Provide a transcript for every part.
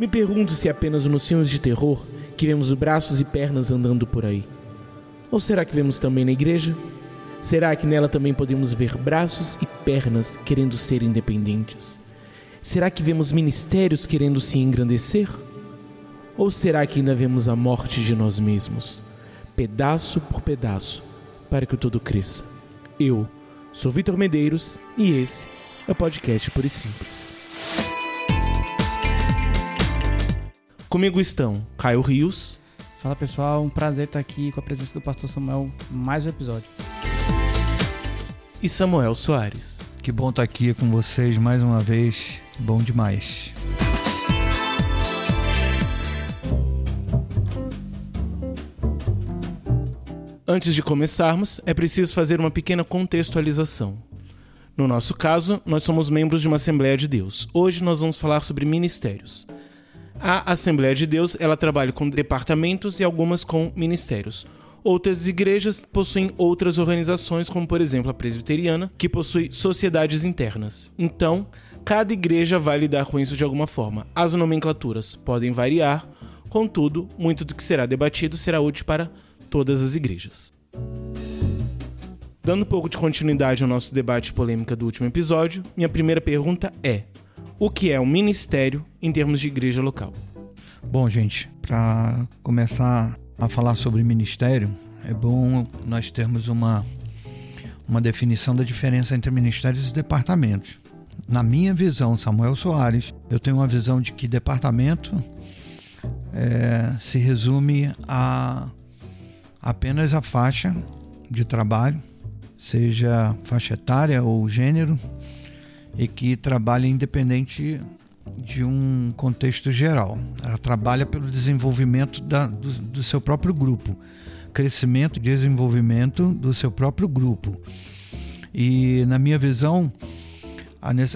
Me pergunto se é apenas nos filmes de terror que vemos braços e pernas andando por aí. Ou será que vemos também na igreja? Será que nela também podemos ver braços e pernas querendo ser independentes? Será que vemos ministérios querendo se engrandecer? Ou será que ainda vemos a morte de nós mesmos, pedaço por pedaço, para que o todo cresça? Eu sou Vitor Medeiros e esse é o podcast Puro e Simples. Comigo estão Caio Rios. Fala pessoal, um prazer estar aqui com a presença do pastor Samuel, mais um episódio. E Samuel Soares. Que bom estar aqui com vocês mais uma vez, bom demais. Antes de começarmos, é preciso fazer uma pequena contextualização. No nosso caso, nós somos membros de uma Assembleia de Deus. Hoje nós vamos falar sobre ministérios. A Assembleia de Deus, ela trabalha com departamentos e algumas com ministérios. Outras igrejas possuem outras organizações, como por exemplo a presbiteriana, que possui sociedades internas. Então, cada igreja vai lidar com isso de alguma forma. As nomenclaturas podem variar, contudo, muito do que será debatido será útil para todas as igrejas. Dando um pouco de continuidade ao nosso debate polêmica do último episódio, minha primeira pergunta é: o que é um ministério em termos de igreja local? Bom, gente, para começar a falar sobre ministério, é bom nós termos uma, uma definição da diferença entre ministérios e departamentos. Na minha visão, Samuel Soares, eu tenho uma visão de que departamento é, se resume a apenas a faixa de trabalho, seja faixa etária ou gênero, e que trabalha independente de um contexto geral. Ela trabalha pelo desenvolvimento da, do, do seu próprio grupo, crescimento e desenvolvimento do seu próprio grupo. E, na minha visão,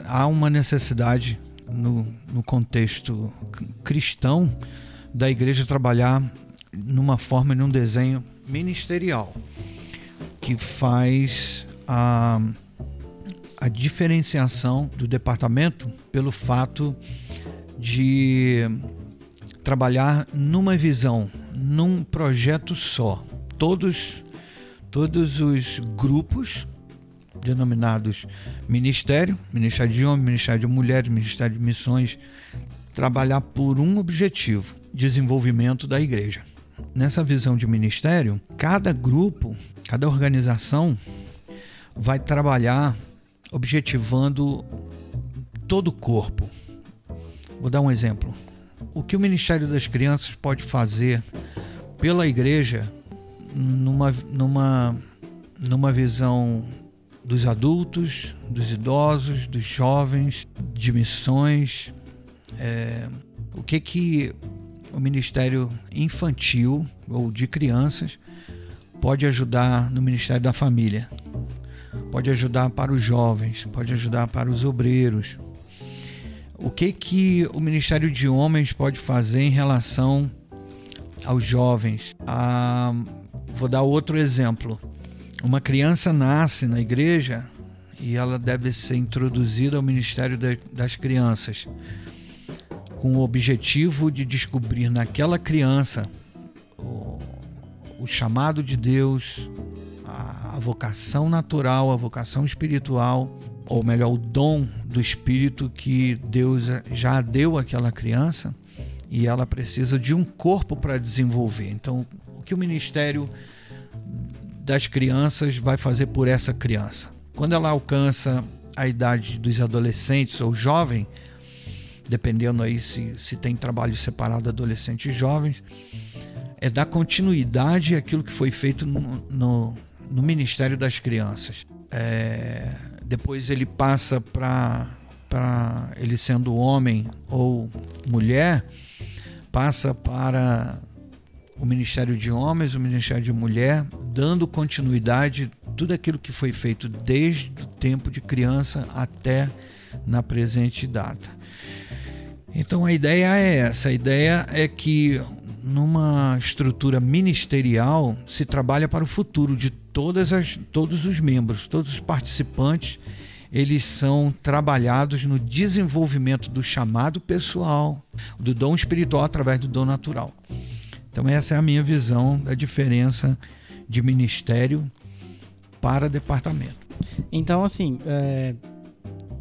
há uma necessidade no, no contexto cristão da igreja trabalhar numa forma, num desenho ministerial que faz a a diferenciação do departamento pelo fato de trabalhar numa visão, num projeto só. Todos, todos os grupos denominados ministério, ministério de homens, ministério de mulheres, ministério de missões, trabalhar por um objetivo: desenvolvimento da igreja. Nessa visão de ministério, cada grupo, cada organização vai trabalhar objetivando todo o corpo. Vou dar um exemplo. O que o Ministério das Crianças pode fazer pela igreja numa, numa, numa visão dos adultos, dos idosos, dos jovens, de missões. É, o que que o Ministério Infantil ou de Crianças pode ajudar no Ministério da Família? Pode ajudar para os jovens, pode ajudar para os obreiros. O que que o Ministério de Homens pode fazer em relação aos jovens? Ah, vou dar outro exemplo. Uma criança nasce na igreja e ela deve ser introduzida ao Ministério das Crianças com o objetivo de descobrir naquela criança o, o chamado de Deus, a, vocação natural, a vocação espiritual, ou melhor, o dom do espírito que Deus já deu àquela criança e ela precisa de um corpo para desenvolver. Então, o que o ministério das crianças vai fazer por essa criança? Quando ela alcança a idade dos adolescentes ou jovem, dependendo aí se, se tem trabalho separado adolescentes e jovens, é dar continuidade àquilo que foi feito no, no, no Ministério das Crianças. É, depois ele passa para para ele sendo homem ou mulher, passa para o Ministério de Homens, o Ministério de Mulher, dando continuidade tudo aquilo que foi feito desde o tempo de criança até na presente data. Então a ideia é essa, a ideia é que numa estrutura ministerial se trabalha para o futuro de todas as, todos os membros, todos os participantes, eles são trabalhados no desenvolvimento do chamado pessoal, do dom espiritual através do dom natural. Então, essa é a minha visão da diferença de ministério para departamento. Então, assim, é,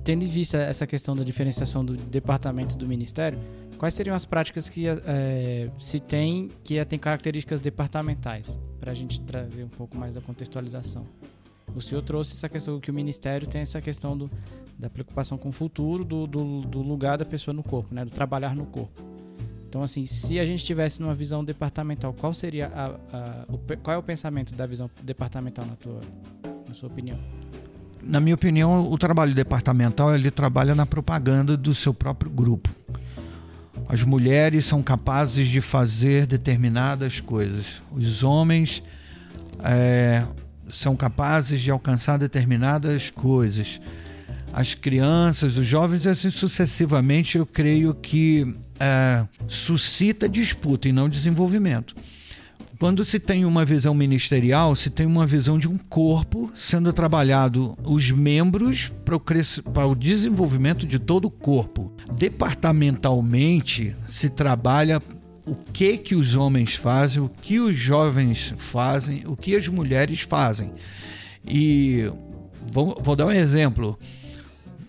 tendo em vista essa questão da diferenciação do departamento do ministério, quais seriam as práticas que é, se tem que tem características departamentais? Para a gente trazer um pouco mais da contextualização. O senhor trouxe essa questão que o ministério tem essa questão do, da preocupação com o futuro, do, do, do lugar da pessoa no corpo, né? do trabalhar no corpo. Então, assim, se a gente tivesse numa visão departamental, qual seria a, a, o, qual é o pensamento da visão departamental na, tua, na sua opinião? Na minha opinião, o trabalho departamental ele trabalha na propaganda do seu próprio grupo. As mulheres são capazes de fazer determinadas coisas. Os homens é, são capazes de alcançar determinadas coisas. As crianças, os jovens, assim sucessivamente, eu creio que é, suscita disputa e não desenvolvimento. Quando se tem uma visão ministerial, se tem uma visão de um corpo sendo trabalhado os membros para o, desenvolvimento de todo o corpo. Departamentalmente se trabalha o que que os homens fazem, o que os jovens fazem, o que as mulheres fazem. E vou, vou dar um exemplo.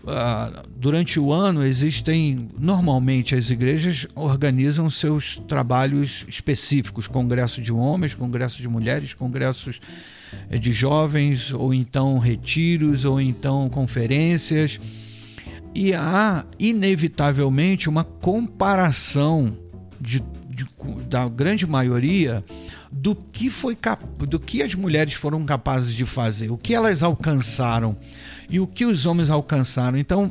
Uh, durante o ano existem normalmente as igrejas organizam seus trabalhos específicos congresso de homens congresso de mulheres congressos eh, de jovens ou então retiros ou então conferências. E há inevitavelmente uma comparação de de, da grande maioria do que foi do que as mulheres foram capazes de fazer, o que elas alcançaram e o que os homens alcançaram. Então,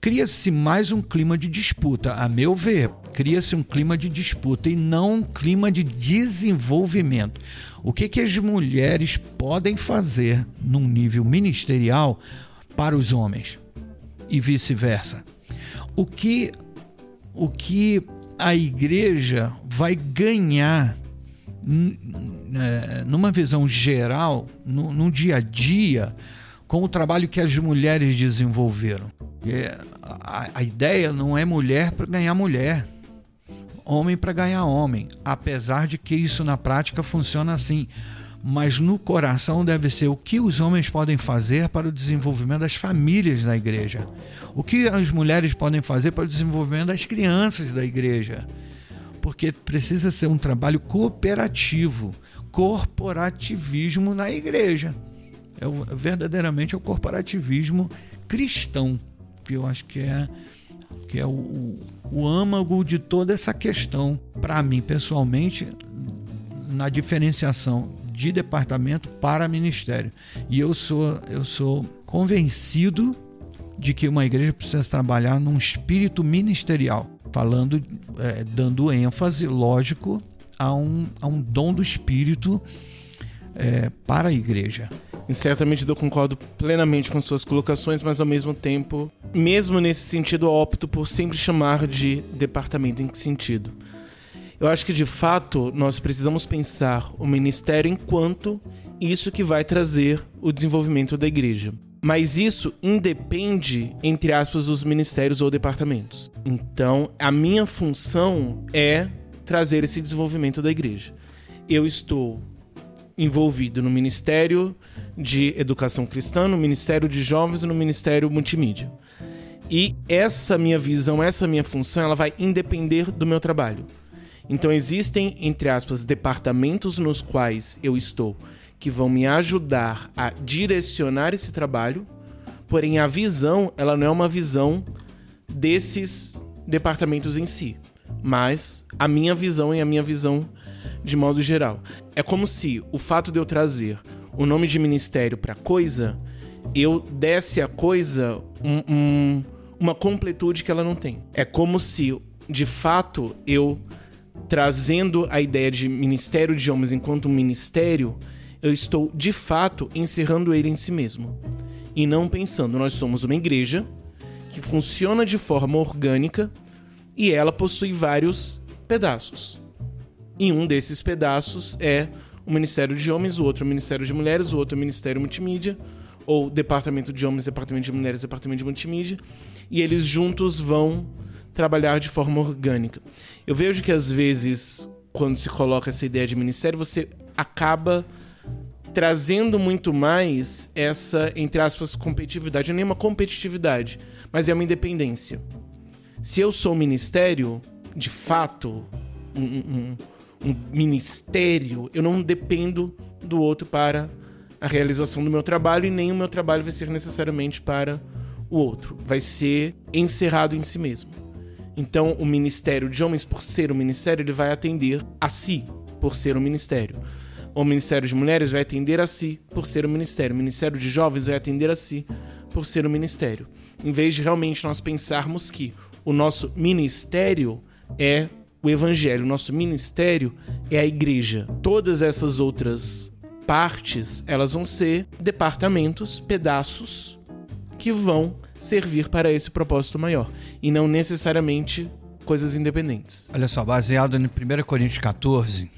cria-se mais um clima de disputa, a meu ver. Cria-se um clima de disputa e não um clima de desenvolvimento. O que, que as mulheres podem fazer num nível ministerial para os homens e vice-versa? O que o que a igreja vai ganhar é, numa visão geral, no, no, dia a dia, com o trabalho que as mulheres desenvolveram. A, a ideia não é mulher para ganhar mulher, homem para ganhar homem, apesar de que isso na prática funciona assim mas no coração deve ser o que os homens podem fazer para o desenvolvimento das famílias da igreja, o que as mulheres podem fazer para o desenvolvimento das crianças da igreja, porque precisa ser um trabalho cooperativo, corporativismo na igreja. É o, verdadeiramente é o corporativismo cristão, que eu acho que é que é o, o âmago de toda essa questão, para mim pessoalmente, na diferenciação de departamento para ministério. E eu sou, eu sou convencido de que uma igreja precisa trabalhar num espírito ministerial, falando, é, dando ênfase, lógico, a um, a um dom do espírito é, para a igreja. Em certa medida eu concordo plenamente com suas colocações, mas ao mesmo tempo, mesmo nesse sentido, eu opto por sempre chamar de departamento. Em que sentido? Eu acho que de fato nós precisamos pensar o ministério enquanto isso que vai trazer o desenvolvimento da igreja. Mas isso independe, entre aspas, dos ministérios ou departamentos. Então, a minha função é trazer esse desenvolvimento da igreja. Eu estou envolvido no Ministério de Educação Cristã, no Ministério de Jovens e no Ministério Multimídia. E essa minha visão, essa minha função, ela vai independer do meu trabalho. Então existem, entre aspas, departamentos nos quais eu estou que vão me ajudar a direcionar esse trabalho, porém a visão, ela não é uma visão desses departamentos em si, mas a minha visão e a minha visão de modo geral. É como se o fato de eu trazer o nome de ministério para coisa, eu desse a coisa um, um, uma completude que ela não tem. É como se, de fato, eu trazendo a ideia de ministério de homens enquanto um ministério, eu estou de fato encerrando ele em si mesmo. E não pensando, nós somos uma igreja que funciona de forma orgânica e ela possui vários pedaços. E um desses pedaços é o Ministério de Homens, o outro o Ministério de Mulheres, o outro o Ministério Multimídia, ou departamento de homens, departamento de mulheres, departamento de multimídia, e eles juntos vão trabalhar de forma orgânica. Eu vejo que às vezes, quando se coloca essa ideia de ministério, você acaba trazendo muito mais essa, entre aspas, competitividade. Não é uma competitividade, mas é uma independência. Se eu sou ministério, de fato, um, um, um ministério, eu não dependo do outro para a realização do meu trabalho e nem o meu trabalho vai ser necessariamente para o outro. Vai ser encerrado em si mesmo. Então, o ministério de homens, por ser um ministério, ele vai atender a si, por ser um ministério. O ministério de mulheres vai atender a si, por ser um ministério. O ministério de jovens vai atender a si, por ser um ministério. Em vez de realmente nós pensarmos que o nosso ministério é o evangelho, o nosso ministério é a igreja. Todas essas outras partes, elas vão ser departamentos, pedaços que vão servir para esse propósito maior e não necessariamente coisas independentes. Olha só, baseado em 1 Coríntios 14,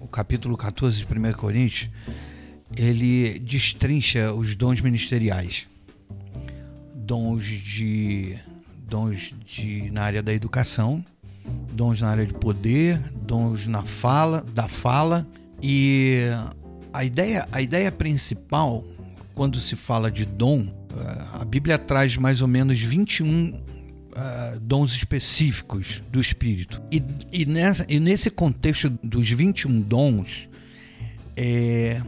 o capítulo 14 de 1 Coríntios, ele destrincha os dons ministeriais. Dons de dons de na área da educação, dons na área de poder, dons na fala, da fala e a ideia a ideia principal quando se fala de dom a Bíblia traz mais ou menos 21 uh, ah, dons específicos do Espírito. E, e, nessa, e nesse contexto dos 21 dons, é,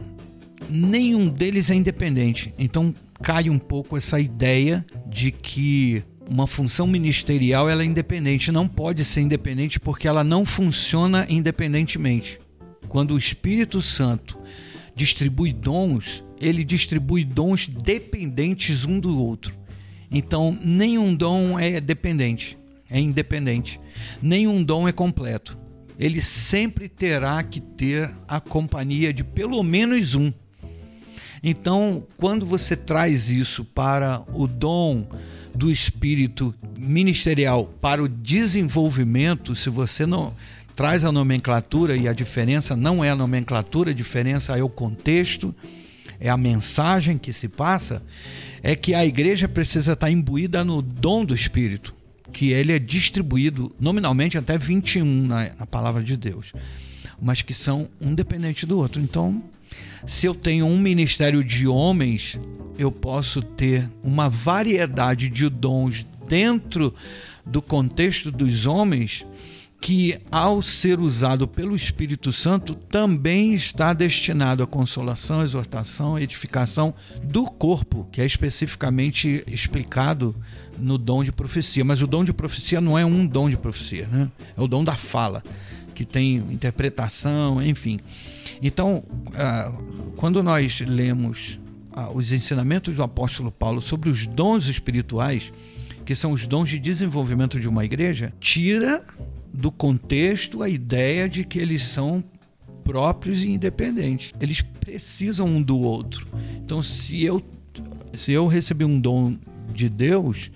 nenhum deles é independente. Então cai um pouco essa ideia de que uma função ministerial ela é independente. Não pode ser independente porque ela não funciona independentemente. Quando o Espírito Santo distribui dons, ele distribui dons dependentes um do outro. Então, nenhum dom é dependente, é independente. Nenhum dom é completo. Ele sempre terá que ter a companhia de pelo menos um. Então, quando você traz isso para o dom do espírito ministerial, para o desenvolvimento, se você não traz a nomenclatura e a diferença não é a nomenclatura, a diferença é o contexto é a mensagem que se passa, é que a igreja precisa estar imbuída no dom do Espírito, que ele é distribuído nominalmente até 21 na, na palavra de Deus, mas que são um dependente do outro. Então, se eu tenho um ministério de homens, eu posso ter uma variedade de dons dentro do contexto dos homens que, ao ser usado pelo Espírito Santo, também está destinado à consolação, exortação, edificação do corpo, que é especificamente explicado no dom de profecia. Mas o dom de profecia não é um dom de profecia, né? é o dom da fala, que tem interpretação, enfim. Então, ah, quando nós lemos ah, os ensinamentos do apóstolo Paulo sobre os dons espirituais, que são os dons de desenvolvimento de uma igreja, tira do contexto a ideia de que eles são próprios e independentes. Eles precisam um do outro. Então, se eu se eu receber um dom de Deus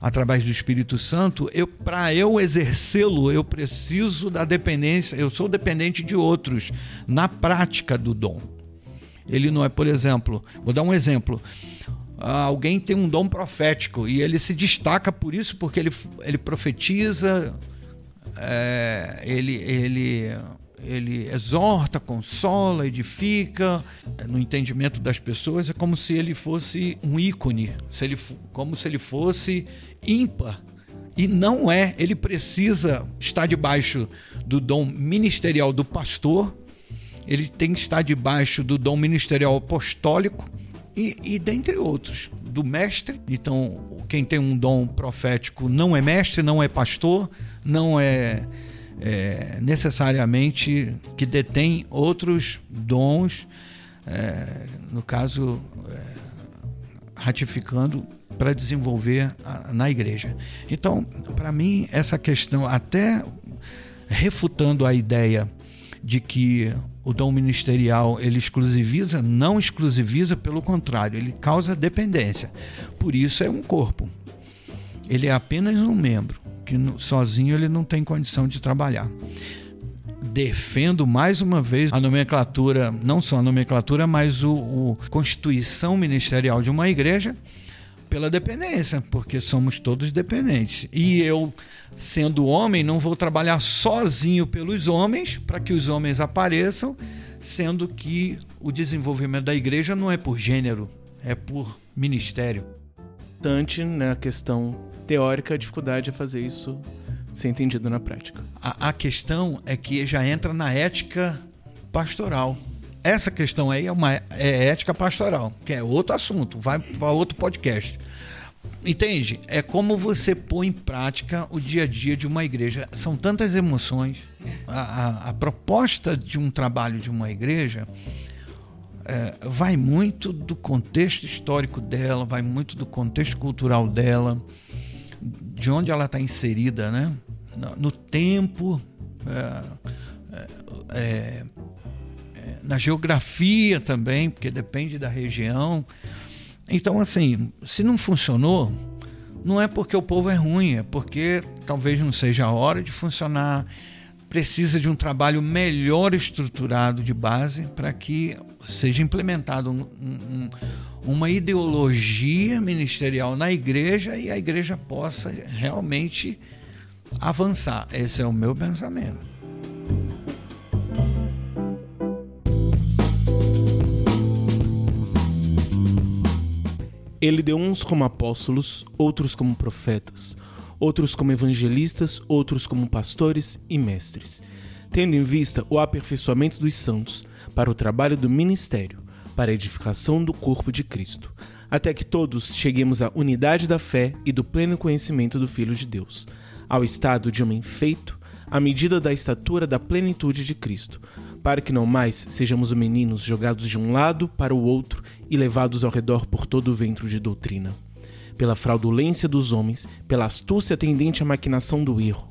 através do Espírito Santo, eu para eu exercê-lo, eu preciso da dependência, eu sou dependente de outros na prática do dom. Ele não é, por exemplo, vou dar um exemplo. Alguém tem um dom profético e ele se destaca por isso porque ele, ele profetiza é, ele, ele, ele exorta, consola, edifica. No entendimento das pessoas, é como se ele fosse um ícone, se ele, como se ele fosse ímpar. E não é, ele precisa estar debaixo do dom ministerial do pastor, ele tem que estar debaixo do dom ministerial apostólico e, e dentre outros, do mestre. Então, quem tem um dom profético não é mestre, não é pastor, não é, é necessariamente que detém outros dons, é, no caso, é, ratificando para desenvolver a, na igreja. Então, para mim, essa questão, até refutando a ideia de que o dom ministerial ele exclusiviza, não exclusiviza, pelo contrário, ele causa dependência. Por isso é um corpo. Ele é apenas um membro que sozinho ele não tem condição de trabalhar. defendo mais uma vez a nomenclatura, não só a nomenclatura, mas o, o constituição ministerial de uma igreja pela dependência, porque somos todos dependentes. E eu, sendo homem, não vou trabalhar sozinho pelos homens para que os homens apareçam, sendo que o desenvolvimento da igreja não é por gênero, é por ministério. Tante, na né, questão teórica, a dificuldade é fazer isso ser entendido na prática. A, a questão é que já entra na ética pastoral. Essa questão aí é uma é ética pastoral, que é outro assunto, vai para outro podcast. Entende? É como você põe em prática o dia a dia de uma igreja. São tantas emoções. A, a, a proposta de um trabalho de uma igreja é, vai muito do contexto histórico dela, vai muito do contexto cultural dela, de onde ela está inserida, né? No, no tempo, é, é, é na geografia também, porque depende da região. Então, assim, se não funcionou, não é porque o povo é ruim, é porque talvez não seja a hora de funcionar. Precisa de um trabalho melhor estruturado de base para que seja implementado um, um, uma ideologia ministerial na igreja e a igreja possa realmente avançar. Esse é o meu pensamento. Ele deu uns como apóstolos, outros como profetas, outros como evangelistas, outros como pastores e mestres, tendo em vista o aperfeiçoamento dos santos para o trabalho do ministério, para a edificação do corpo de Cristo, até que todos cheguemos à unidade da fé e do pleno conhecimento do Filho de Deus, ao estado de homem feito, à medida da estatura da plenitude de Cristo, para que não mais sejamos meninos jogados de um lado para o outro e levados ao redor por todo o ventre de doutrina, pela fraudulência dos homens, pela astúcia tendente à maquinação do erro,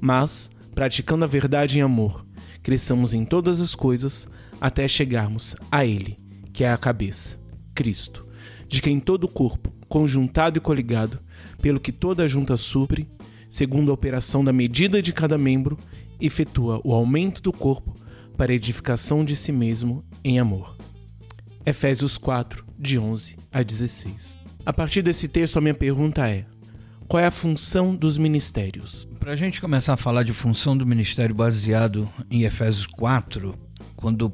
mas, praticando a verdade em amor, cresçamos em todas as coisas até chegarmos a Ele, que é a cabeça, Cristo, de quem todo o corpo, conjuntado e coligado, pelo que toda a junta supre, segundo a operação da medida de cada membro, efetua o aumento do corpo para edificação de si mesmo em amor. Efésios 4, de 11 a 16. A partir desse texto, a minha pergunta é: qual é a função dos ministérios? Para a gente começar a falar de função do ministério baseado em Efésios 4, quando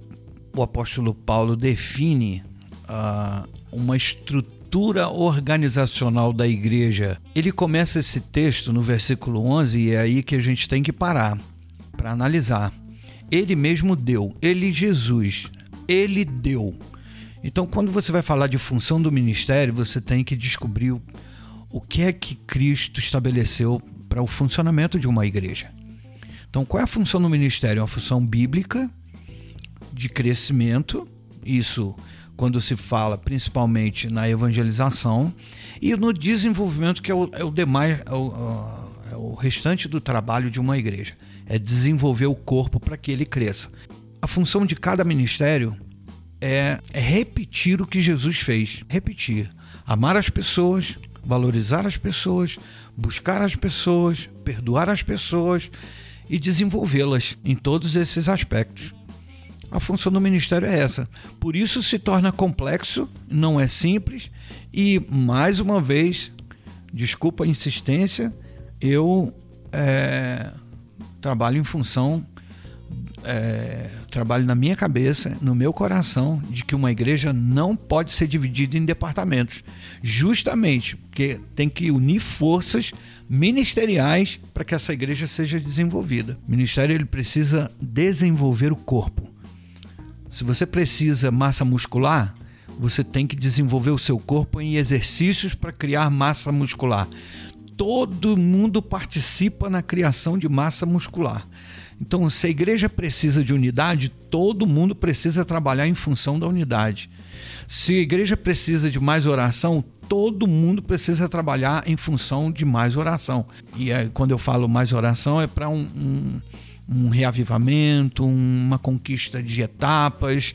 o apóstolo Paulo define uh, uma estrutura organizacional da igreja, ele começa esse texto no versículo 11 e é aí que a gente tem que parar para analisar ele mesmo deu, ele Jesus, ele deu. Então, quando você vai falar de função do ministério, você tem que descobrir o, o que é que Cristo estabeleceu para o funcionamento de uma igreja. Então, qual é a função do ministério? É uma função bíblica de crescimento, isso quando se fala principalmente na evangelização e no desenvolvimento, que é o, é o demais, é o, é o restante do trabalho de uma igreja é desenvolver o corpo para que ele cresça. A função de cada ministério é, é repetir o que Jesus fez. Repetir. Amar as pessoas, valorizar as pessoas, buscar as pessoas, perdoar as pessoas e desenvolvê-las em todos esses aspectos. A função do ministério é essa. Por isso se torna complexo, não é simples e, mais uma vez, desculpa a insistência, eu é, trabalho em função, é, trabalho na minha cabeça, no meu coração, de que uma igreja não pode ser dividida em departamentos, justamente porque tem que unir forças ministeriais para que essa igreja seja desenvolvida. O ministério ele precisa desenvolver o corpo. Se você precisa massa muscular, você tem que desenvolver o seu corpo em exercícios para criar massa muscular todo mundo participa na criação de massa muscular. Então, se a igreja precisa de unidade, todo mundo precisa trabalhar em função da unidade. Se a igreja precisa de mais oração, todo mundo precisa trabalhar em função de mais oração. E quando eu falo mais oração, é para um, um, um reavivamento, uma conquista de etapas.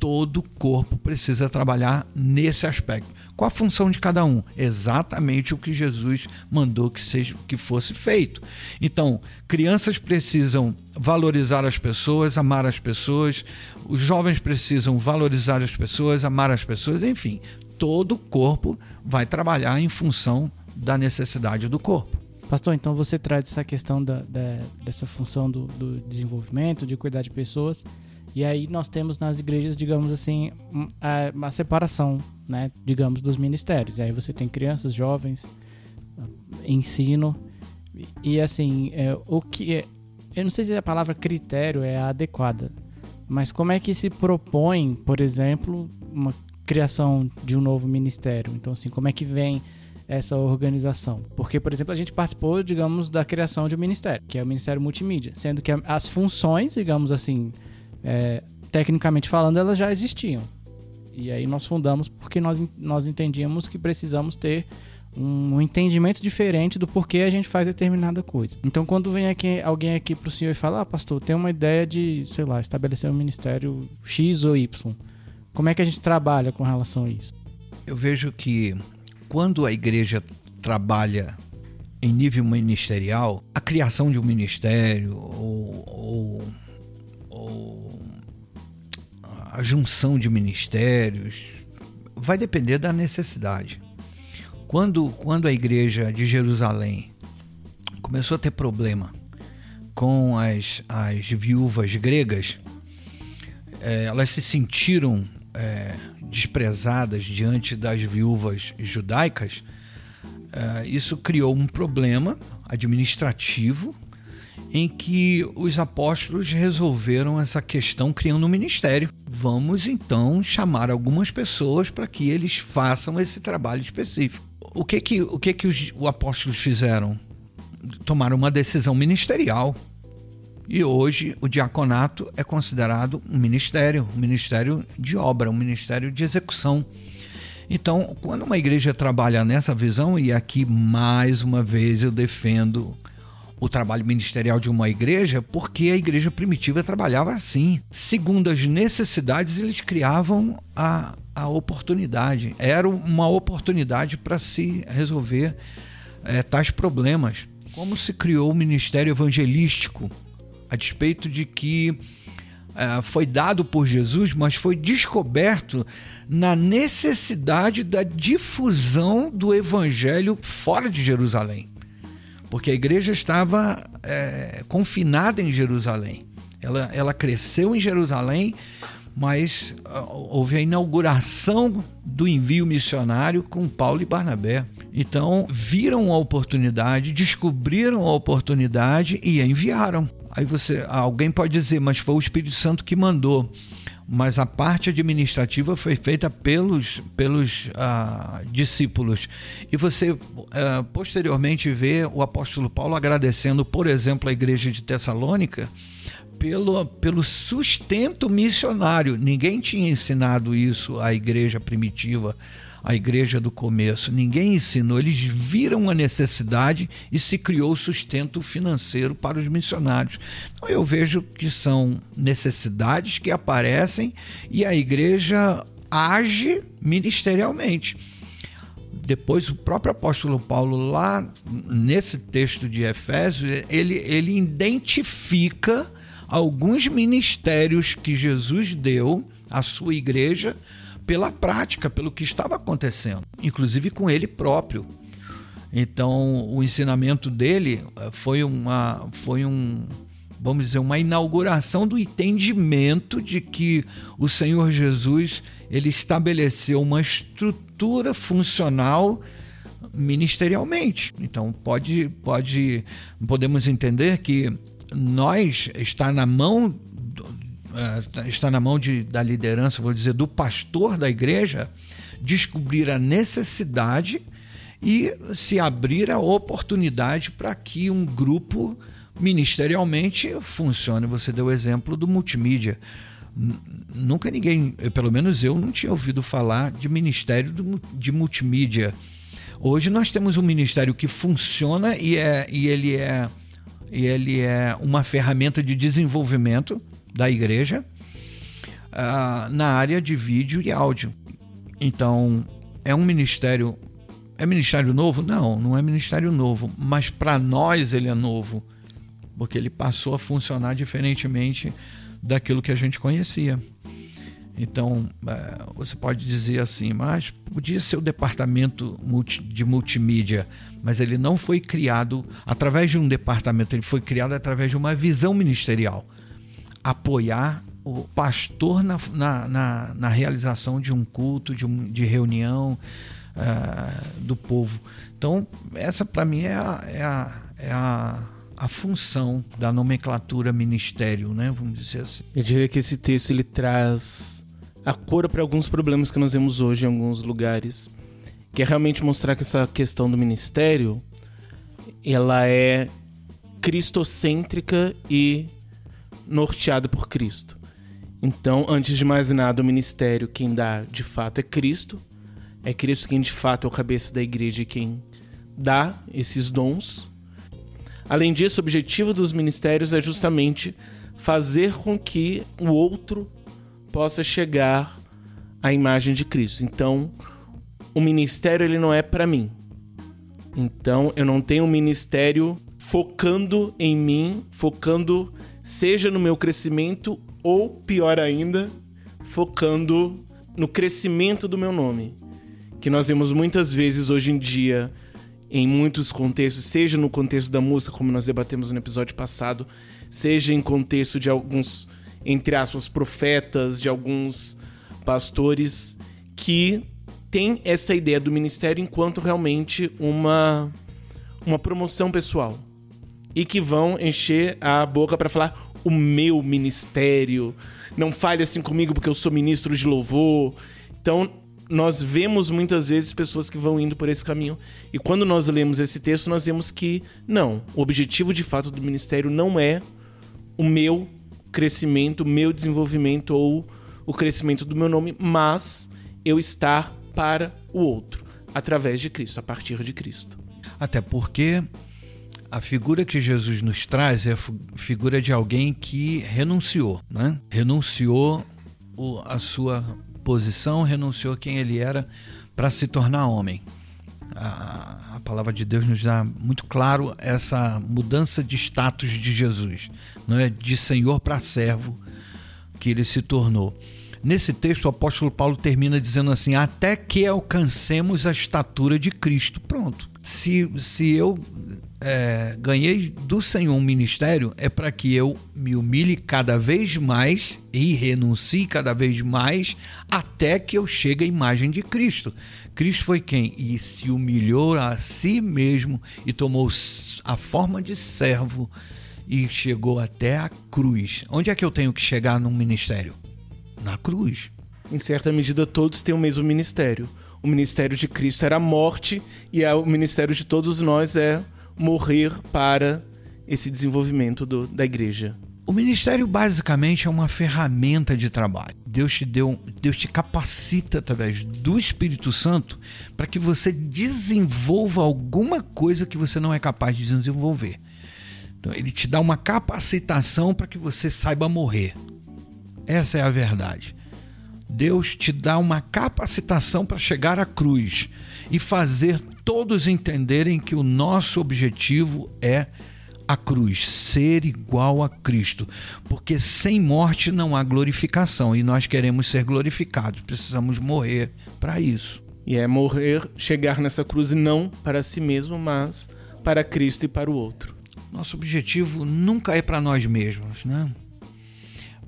Todo corpo precisa trabalhar nesse aspecto. Qual a função de cada um? Exatamente o que Jesus mandou que seja que fosse feito. Então, crianças precisam valorizar as pessoas, amar as pessoas, os jovens precisam valorizar as pessoas, amar as pessoas, enfim, todo o corpo vai trabalhar em função da necessidade do corpo. Pastor, então você traz essa questão da, da, dessa função do, do, desenvolvimento, de cuidar de pessoas, e aí nós temos nas igrejas, digamos assim, uma separação, né, digamos, dos ministérios. E aí você tem crianças, jovens, ensino, e assim, é, o que é, eu não sei se a palavra critério é adequada, mas como é que se propõe, por exemplo, uma criação de um novo ministério? Então, assim, como é que vem essa organização. Porque, por exemplo, a gente participou, digamos, da criação de um ministério, que é o Ministério Multimídia, sendo que as funções, digamos assim, é, tecnicamente falando, elas já existiam. E aí nós fundamos porque nós, nós entendíamos que precisamos ter um, entendimento diferente do porquê a gente faz determinada coisa. Então, quando vem aqui, alguém aqui para o senhor e fala, ah, pastor, tem uma ideia de, sei lá, estabelecer um ministério X ou Y. Como é que a gente trabalha com relação a isso? Eu vejo que quando a igreja trabalha em nível ministerial, a criação de um ministério ou, ou, ou a junção de ministérios vai depender da necessidade. Quando, quando a igreja de Jerusalém começou a ter problema com as, as viúvas gregas, é, elas se sentiram é, desprezadas diante das viúvas judaicas, uh, isso criou um problema administrativo em que os apóstolos resolveram essa questão criando um ministério. Vamos então chamar algumas pessoas para que eles façam esse trabalho específico. O que que, o que, que os, os apóstolos fizeram? Tomaram uma decisão ministerial e hoje o diaconato é considerado um ministério, um ministério de obra, um ministério de execução. Então, quando uma igreja trabalha nessa visão, e aqui mais uma vez eu defendo o trabalho ministerial de uma igreja, porque a igreja primitiva trabalhava assim. Segundo as necessidades, eles criavam a, a oportunidade. Era uma oportunidade para se resolver é, tais problemas. Como se criou o ministério evangelístico a despeito de que uh, foi dado por Jesus, mas foi descoberto na necessidade da difusão do evangelho fora de Jerusalém. Porque a igreja estava é, confinada em Jerusalém. Ela, ela cresceu em Jerusalém, mas uh, houve a inauguração do envio missionário com Paulo e Barnabé. Então, viram a oportunidade, descobriram a oportunidade e a enviaram. Aí você, alguém pode dizer, mas foi o Espírito Santo que mandou. Mas a parte administrativa foi feita pelos, pelos ah, discípulos. E você ah, posteriormente vê o apóstolo Paulo agradecendo, por exemplo, a igreja de Tessalônica pelo, pelo sustento missionário. Ninguém tinha ensinado isso à igreja primitiva a igreja do começo. Ninguém ensinou, eles viram a necessidade e se criou sustento financeiro para os missionários. Então eu vejo que são necessidades que aparecem e a igreja age ministerialmente. Depois, o próprio apóstolo Paulo, lá nesse texto de Efésios, ele, ele identifica alguns ministérios que Jesus deu à sua igreja pela prática, pelo que estava acontecendo, inclusive com ele próprio. Então, o ensinamento dele eh, foi uma foi um vamos dizer uma inauguração do entendimento de que o Senhor Jesus ele estabeleceu uma estrutura funcional ministerialmente. Então, pode pode podemos entender que nós está na mão está na mão de, da liderança, vou dizer, do pastor da igreja, descobrir a necessidade e se abrir a oportunidade para que um grupo ministerialmente funcione. Você deu o exemplo do multimídia. Nunca ninguém, pelo menos eu, não tinha ouvido falar de ministério de multimídia. Hoje nós temos um ministério que funciona e, é, e ele é e ele é uma ferramenta de desenvolvimento da igreja uh, na área de vídeo e áudio. Então, é um ministério. É ministério novo? Não, não é ministério novo. Mas para nós ele é novo. Porque ele passou a funcionar diferentemente daquilo que a gente conhecia. Então, é, você pode dizer assim, mas podia ser o departamento de multimídia, mas ele não foi criado através de um departamento, ele foi criado através de uma visão ministerial. Apoiar o pastor na, na, na, na realização de um culto, de, um, de reunião uh, do povo. Então, essa para mim é a, é a, é a a função da nomenclatura ministério, né? Vamos dizer assim. Eu diria que esse texto ele traz a cor para alguns problemas que nós vemos hoje em alguns lugares, que é realmente mostrar que essa questão do ministério ela é cristocêntrica e norteada por Cristo. Então, antes de mais nada, o ministério quem dá de fato é Cristo. É Cristo quem de fato é o cabeça da igreja e quem dá esses dons. Além disso, o objetivo dos ministérios é justamente fazer com que o outro possa chegar à imagem de Cristo. Então, o ministério ele não é para mim. Então, eu não tenho um ministério focando em mim, focando seja no meu crescimento ou pior ainda, focando no crescimento do meu nome. Que nós vemos muitas vezes hoje em dia em muitos contextos, seja no contexto da música, como nós debatemos no episódio passado, seja em contexto de alguns, entre aspas, profetas, de alguns pastores que têm essa ideia do ministério enquanto realmente uma, uma promoção pessoal e que vão encher a boca para falar o meu ministério, não fale assim comigo porque eu sou ministro de louvor. Então, nós vemos muitas vezes pessoas que vão indo por esse caminho. E quando nós lemos esse texto, nós vemos que não, o objetivo de fato do ministério não é o meu crescimento, o meu desenvolvimento ou o crescimento do meu nome, mas eu estar para o outro, através de Cristo, a partir de Cristo. Até porque a figura que Jesus nos traz é a figura de alguém que renunciou, né? Renunciou a sua posição, renunciou quem ele era para se tornar homem. A, a, palavra de Deus nos dá muito claro essa mudança de status de Jesus, não é de senhor para servo que ele se tornou. Nesse texto, o apóstolo Paulo termina dizendo assim: até que alcancemos a estatura de Cristo. Pronto. Se, se eu é, ganhei do Senhor um ministério é para que eu me humilhe cada vez mais e renuncie cada vez mais até que eu chegue à imagem de Cristo. Cristo foi quem? E se humilhou a si mesmo e tomou a forma de servo e chegou até a cruz. Onde é que eu tenho que chegar num ministério? Na cruz. Em certa medida, todos têm o mesmo ministério. O ministério de Cristo era a morte e o ministério de todos nós é morrer para esse desenvolvimento do, da igreja? O ministério basicamente é uma ferramenta de trabalho. Deus te deu, Deus te capacita através do Espírito Santo para que você desenvolva alguma coisa que você não é capaz de desenvolver. Então, ele te dá uma capacitação para que você saiba morrer. Essa é a verdade. Deus te dá uma capacitação para chegar à cruz e fazer todos entenderem que o nosso objetivo é a cruz, ser igual a Cristo, porque sem morte não há glorificação e nós queremos ser glorificados, precisamos morrer para isso. E é morrer, chegar nessa cruz não para si mesmo, mas para Cristo e para o outro. Nosso objetivo nunca é para nós mesmos, né?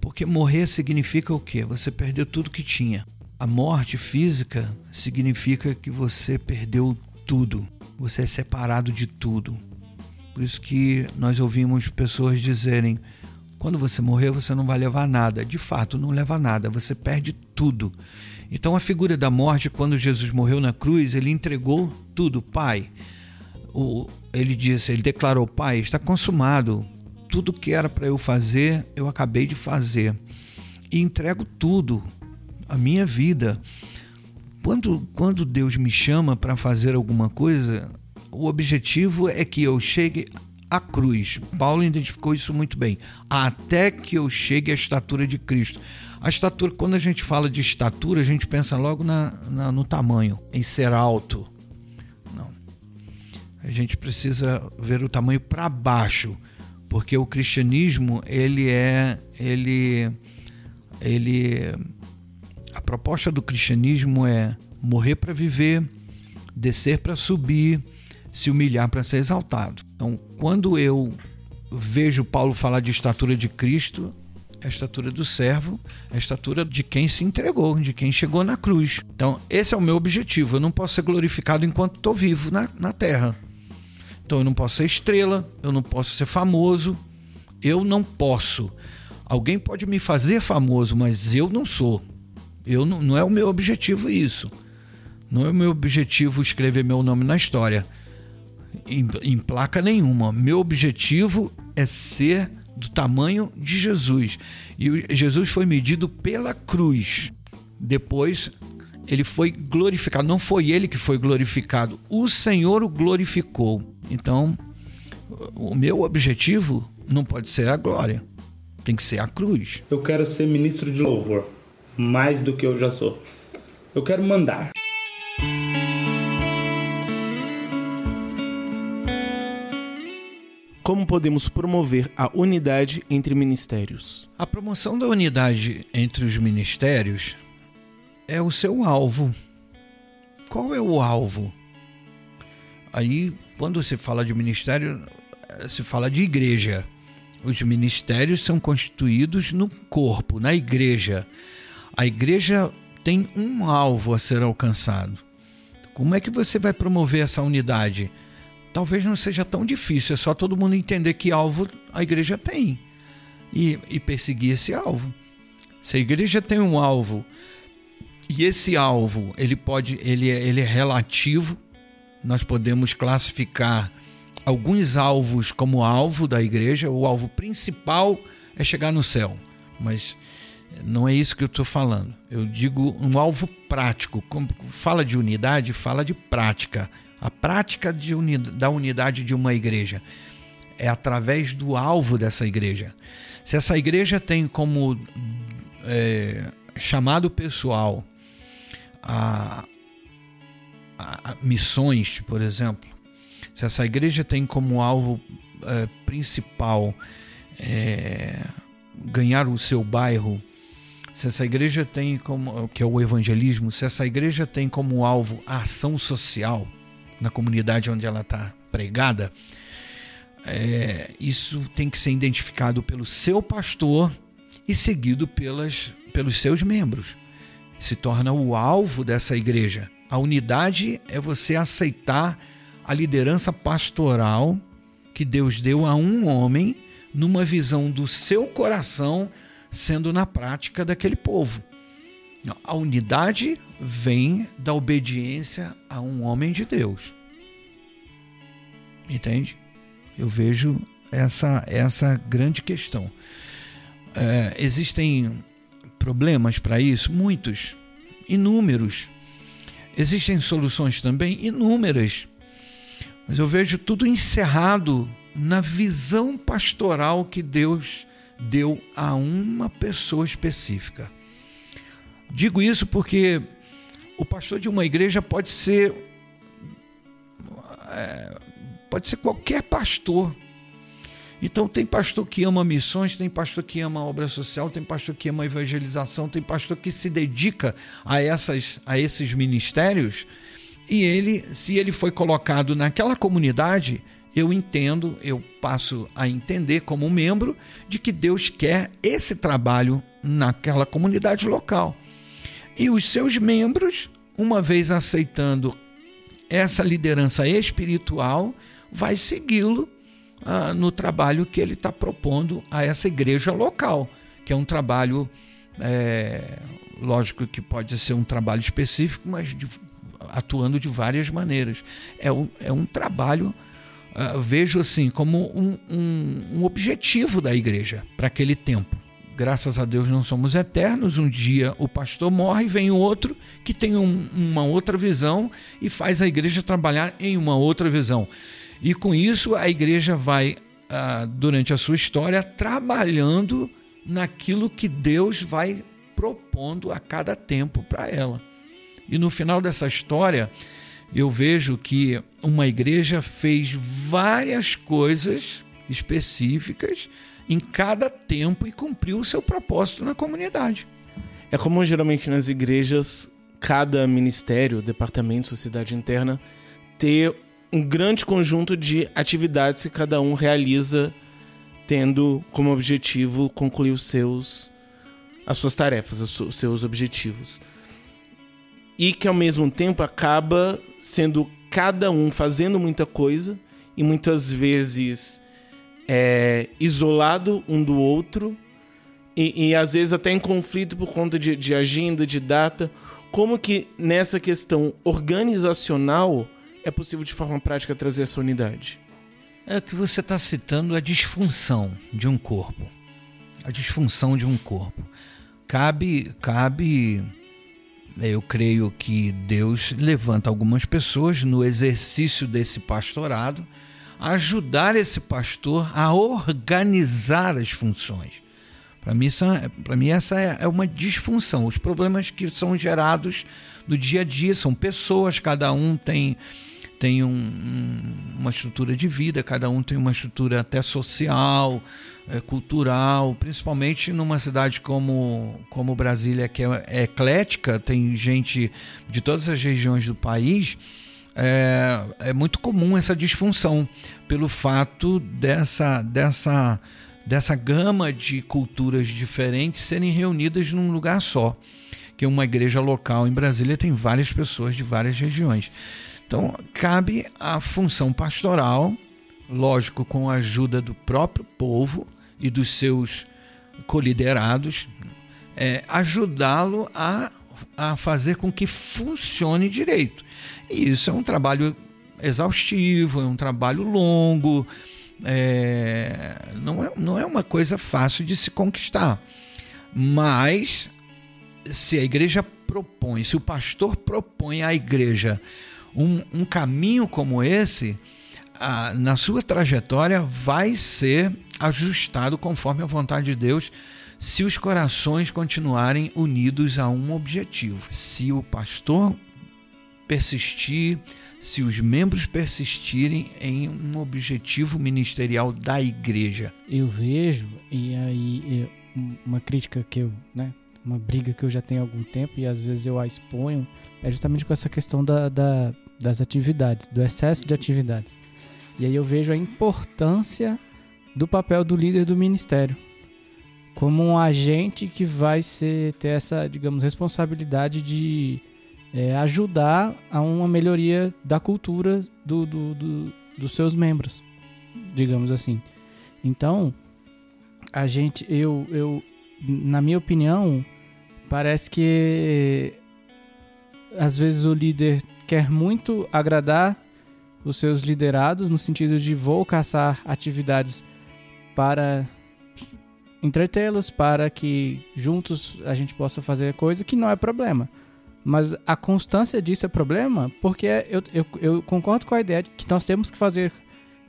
Porque morrer significa o quê? Você perdeu tudo que tinha. A morte física significa que você perdeu tudo. Você é separado de tudo. Por isso que nós ouvimos pessoas dizerem: quando você morrer, você não vai levar nada. De fato, não leva nada, você perde tudo. Então, a figura da morte, quando Jesus morreu na cruz, ele entregou tudo. Pai, ele disse, ele declarou: Pai, está consumado. Tudo que era para eu fazer, eu acabei de fazer. E entrego tudo, a minha vida. Quando, quando Deus me chama para fazer alguma coisa, o objetivo é que eu chegue a cruz. Paulo identificou isso muito bem. Até que eu chegue à estatura de Cristo. A estatura, quando a gente fala de estatura, a gente pensa logo na, na, no tamanho, em ser alto. Não. A gente precisa ver o tamanho para baixo, porque o cristianismo ele é ele ele a proposta do cristianismo é morrer para viver, descer para subir, se humilhar para ser exaltado. Então, quando eu vejo Paulo falar de estatura de Cristo, é a estatura do servo, é a estatura de quem se entregou, de quem chegou na cruz. Então, esse é o meu objetivo. Eu não posso ser glorificado enquanto estou vivo na, na terra. Então, eu não posso ser estrela, eu não posso ser famoso, eu não posso. Alguém pode me fazer famoso, mas eu não sou. Eu não, não é o meu objetivo isso. Não é o meu objetivo escrever meu nome na história. Em, em placa nenhuma. Meu objetivo é ser do tamanho de Jesus. E Jesus foi medido pela cruz. Depois ele foi glorificado. Não foi ele que foi glorificado, o Senhor o glorificou. Então, o meu objetivo não pode ser a glória, tem que ser a cruz. Eu quero ser ministro de louvor, mais do que eu já sou. Eu quero mandar. Como podemos promover a unidade entre ministérios? A promoção da unidade entre os ministérios é o seu alvo. Qual é o alvo? Aí, quando se fala de ministério, se fala de igreja. Os ministérios são constituídos no corpo, na igreja. A igreja tem um alvo a ser alcançado. Como é que você vai promover essa unidade? talvez não seja tão difícil, é só todo mundo entender que alvo a igreja tem e, e perseguir esse alvo. Se a igreja tem um alvo e esse alvo ele pode ele é, ele é relativo, nós podemos classificar alguns alvos como alvo da igreja. O alvo principal é chegar no céu, mas não é isso que eu estou falando. Eu digo um alvo prático. Como fala de unidade, fala de prática. A prática da unidade de uma igreja é através do alvo dessa igreja. Se essa igreja tem como é, chamado pessoal a, a, a, missões, por exemplo, se essa igreja tem como alvo é, principal é, ganhar o seu bairro, se essa igreja tem como que é o evangelismo, se essa igreja tem como alvo a ação social, na comunidade onde ela está pregada, é, isso tem que ser identificado pelo seu pastor e seguido pelas, pelos seus membros. Se torna o alvo dessa igreja. A unidade é você aceitar a liderança pastoral que Deus deu a um homem numa visão do seu coração, sendo na prática daquele povo. A unidade vem da obediência a um homem de Deus. Entende? Eu vejo essa, essa grande questão. É, existem problemas para isso? Muitos, inúmeros. Existem soluções também? Inúmeras. Mas eu vejo tudo encerrado na visão pastoral que Deus deu a uma pessoa específica. Digo isso porque o pastor de uma igreja pode ser. É, pode ser qualquer pastor. Então, tem pastor que ama missões, tem pastor que ama obra social, tem pastor que ama evangelização, tem pastor que se dedica a, essas, a esses ministérios. E ele, se ele foi colocado naquela comunidade, eu entendo, eu passo a entender como membro de que Deus quer esse trabalho naquela comunidade local. E os seus membros, uma vez aceitando essa liderança espiritual, vai segui-lo ah, no trabalho que ele está propondo a essa igreja local, que é um trabalho, é, lógico que pode ser um trabalho específico, mas de, atuando de várias maneiras. É um, é um trabalho, ah, vejo assim, como um, um, um objetivo da igreja para aquele tempo graças a Deus não somos eternos. Um dia o pastor morre, vem outro que tem um, uma outra visão e faz a igreja trabalhar em uma outra visão. E com isso a igreja vai, ah, durante a sua história, trabalhando naquilo que Deus vai propondo a cada tempo para ela. E no final dessa história, eu vejo que uma igreja fez várias coisas específicas em cada tempo e cumpriu o seu propósito na comunidade. É como geralmente nas igrejas, cada ministério, departamento, sociedade interna, ter um grande conjunto de atividades que cada um realiza tendo como objetivo concluir os seus as suas tarefas, os seus objetivos. E que ao mesmo tempo acaba sendo cada um fazendo muita coisa e muitas vezes é, isolado um do outro e, e, às vezes até em conflito por conta de, de agenda, de data. Como que nessa questão organizacional é possível de forma prática trazer essa unidade? É que você está citando a disfunção de um corpo. A disfunção de um corpo. Cabe, cabe, eu creio que Deus levanta algumas pessoas no exercício desse pastorado, ajudar esse pastor a organizar as funções. Para mim, para mim, essa é, é uma disfunção. Os problemas que são gerados no dia a dia são pessoas, cada um tem tem um, uma estrutura de vida, cada um tem uma estrutura até social, é, cultural, principalmente numa cidade como, como Brasília, que é, é eclética, tem gente de todas as regiões do país. É, é muito comum essa disfunção pelo fato dessa, dessa, dessa gama de culturas diferentes serem reunidas num lugar só. Que uma igreja local em Brasília tem várias pessoas de várias regiões. Então, cabe a função pastoral, lógico, com a ajuda do próprio povo e dos seus coliderados, é, ajudá-lo a, a fazer com que funcione direito. E isso é um trabalho exaustivo, é um trabalho longo, é, não, é, não é uma coisa fácil de se conquistar. Mas se a igreja propõe, se o pastor propõe à igreja um, um caminho como esse, ah, na sua trajetória, vai ser ajustado conforme a vontade de Deus, se os corações continuarem unidos a um objetivo. Se o pastor persistir, se os membros persistirem em um objetivo ministerial da igreja. Eu vejo, e aí uma crítica que eu, né, uma briga que eu já tenho há algum tempo e às vezes eu a exponho, é justamente com essa questão da, da, das atividades, do excesso de atividades. E aí eu vejo a importância do papel do líder do ministério como um agente que vai ser, ter essa, digamos, responsabilidade de é, ajudar a uma melhoria da cultura do, do, do, dos seus membros, digamos assim. Então, a gente, eu, eu, na minha opinião, parece que às vezes o líder quer muito agradar os seus liderados no sentido de vou caçar atividades para entretê-los, para que juntos a gente possa fazer coisa que não é problema. Mas a constância disso é problema porque eu, eu, eu concordo com a ideia de que nós temos que fazer,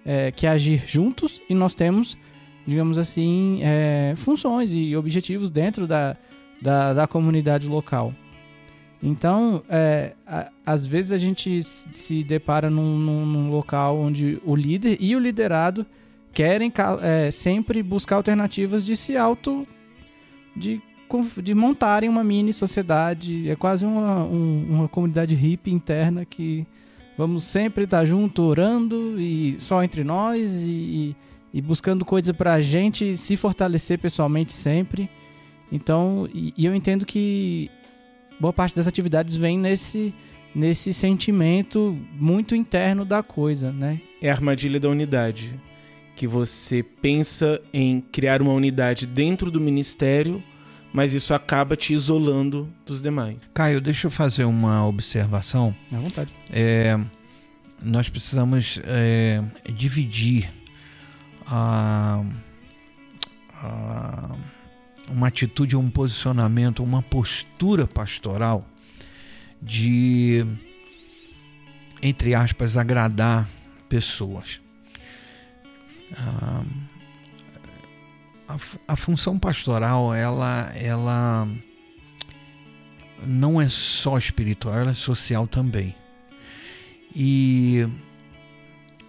é, que agir juntos e nós temos, digamos assim, é, funções e objetivos dentro da, da, da comunidade local. Então, é, a, às vezes a gente se depara num, num, num, local onde o líder e o liderado querem é, sempre buscar alternativas de se auto. de, de montarem uma mini sociedade. É quase uma, um, uma comunidade hippie interna que vamos sempre estar junto, orando e só entre nós e, e buscando para a gente se fortalecer pessoalmente sempre. Então, e, e eu entendo que boa parte das atividades vem nesse nesse sentimento muito interno da coisa, né? É a armadilha da unidade, que você pensa em criar uma unidade dentro do ministério, mas isso acaba te isolando dos demais. Caio, deixa eu fazer uma observação. À vontade. É, nós precisamos é, dividir a, a uma atitude, um posicionamento, uma postura pastoral de, entre aspas, agradar pessoas. a, a, a função pastoral ela, ela não é só espiritual, ela é social também. E,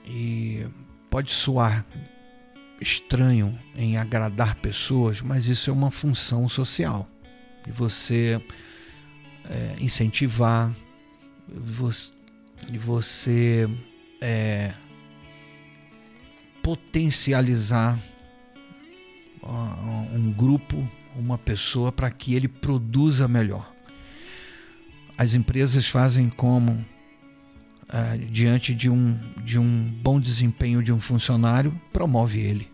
e pode soar estranho em agradar pessoas, mas isso é uma função social. E você é, incentivar, você, você é, potencializar um grupo, uma pessoa para que ele produza melhor. As empresas fazem como Uh, diante de um, de um bom desempenho de um funcionário, promove ele.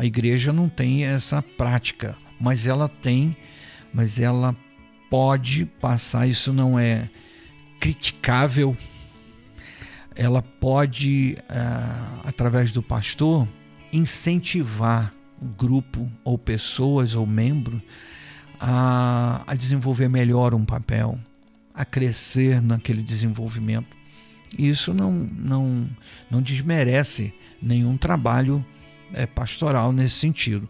A igreja não tem essa prática, mas ela tem, mas ela pode passar, isso não é criticável. Ela pode, uh, através do pastor, incentivar o grupo ou pessoas ou membro a, a desenvolver melhor um papel, a crescer naquele desenvolvimento. Isso não, não, não desmerece nenhum trabalho é, pastoral nesse sentido.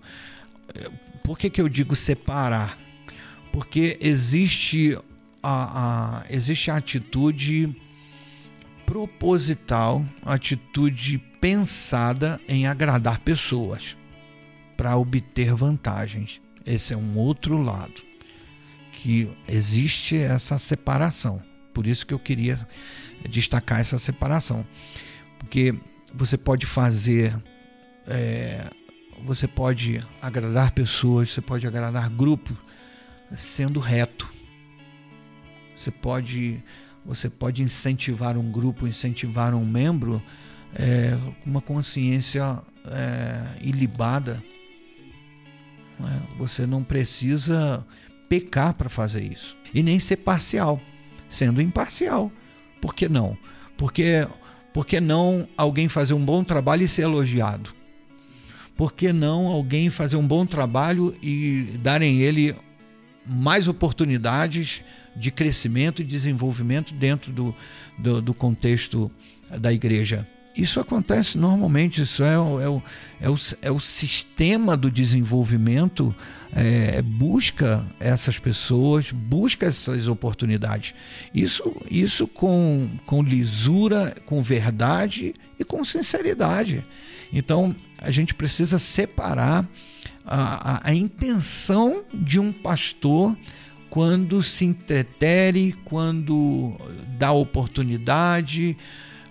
Por que, que eu digo separar? Porque existe a, a, existe a atitude proposital, atitude pensada em agradar pessoas para obter vantagens. Esse é um outro lado que existe essa separação. Por isso que eu queria destacar essa separação, porque você pode fazer, é, você pode agradar pessoas, você pode agradar grupos sendo reto. Você pode, você pode incentivar um grupo, incentivar um membro é, com uma consciência é, ilibada. Né? Você não precisa pecar para fazer isso e nem ser parcial, sendo imparcial. Por que não? Porque, por que não alguém fazer um bom trabalho e ser elogiado? Por que não alguém fazer um bom trabalho e darem ele mais oportunidades de crescimento e desenvolvimento dentro do, do, do contexto da igreja? Isso acontece normalmente, isso é, o, é, o, é, o, é o sistema do desenvolvimento, é, busca essas pessoas, busca essas oportunidades. Isso, isso com, com lisura, com verdade e com sinceridade. Então a gente precisa separar a, a, a intenção de um pastor quando se entretere, quando dá oportunidade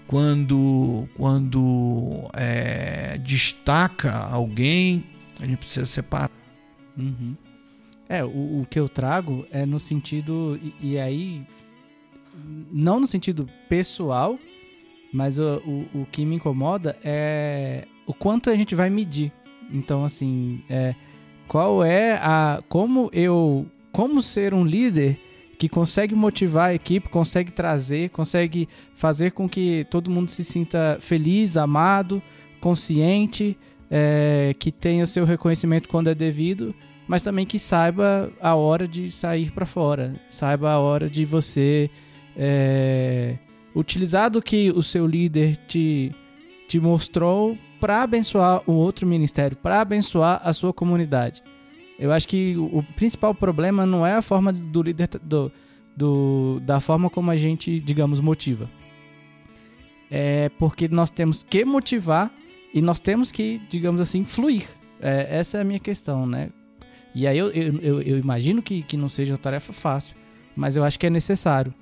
quando, quando é, destaca alguém, a gente precisa separar. Uhum. É, o, o, que eu trago é no sentido, e, e aí, não no sentido pessoal, mas o, o, o, que me incomoda é o quanto a gente vai medir. Então, assim, é, qual é a. Como eu. Como ser um líder que consegue motivar a equipe, consegue trazer, consegue fazer com que todo mundo se sinta feliz, amado, consciente, é, que tenha o seu reconhecimento quando é devido, mas também que saiba a hora de sair para fora, saiba a hora de você é, utilizar do que o seu líder te, te mostrou para abençoar o outro ministério, para abençoar a sua comunidade. Eu acho que o principal problema não é a forma do líder do, do, da forma como a gente, digamos, motiva. É porque nós temos que motivar e nós temos que, digamos assim, fluir. É, essa é a minha questão, né? E aí eu, eu, eu, eu imagino que, que não seja uma tarefa fácil, mas eu acho que é necessário.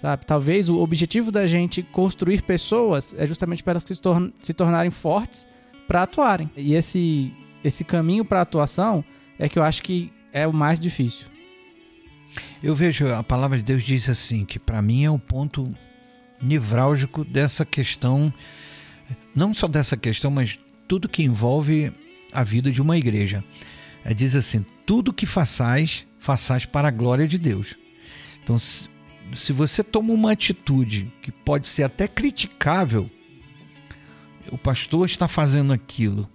Sabe? Talvez o objetivo da gente construir pessoas é justamente para elas se, torn se tornarem fortes para atuarem. E esse, esse caminho para atuação é que eu acho que é o mais difícil. Eu vejo a palavra de Deus diz assim que para mim é o ponto nevrálgico dessa questão, não só dessa questão, mas tudo que envolve a vida de uma igreja. É, diz assim: tudo que façais, façais para a glória de Deus. Então, se, você toma uma atitude que pode ser até criticável, o pastor está fazendo aquilo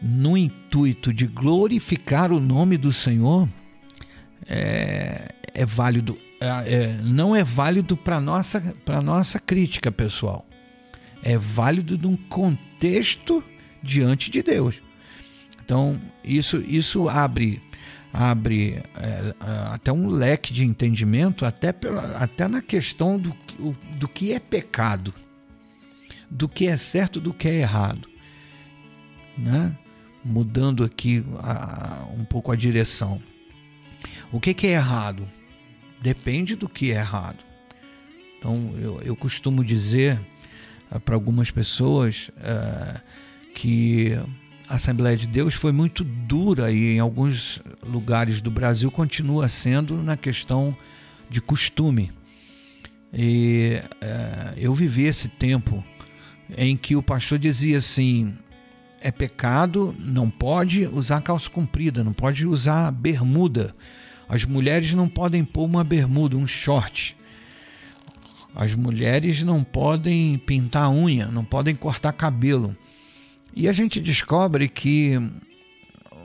no intuito de glorificar o nome do Senhor, é, é válido. É, é, não é válido para nossa para nossa crítica pessoal. É válido num contexto diante de Deus. Então, isso, isso abre abre é, até um leque de entendimento, até, pela, até na questão do, do que é pecado, do que é certo, do que é errado. Né? Mudando aqui a, um pouco a direção. O que, que é errado? Depende do que é errado. Então, eu, eu costumo dizer uh, para algumas pessoas uh, que a Assembleia de Deus foi muito dura e em alguns lugares do Brasil continua sendo na questão de costume. E uh, eu vivi esse tempo em que o pastor dizia assim: é pecado, não pode usar calça comprida, não pode usar bermuda. As mulheres não podem pôr uma bermuda, um short. As mulheres não podem pintar unha, não podem cortar cabelo. E a gente descobre que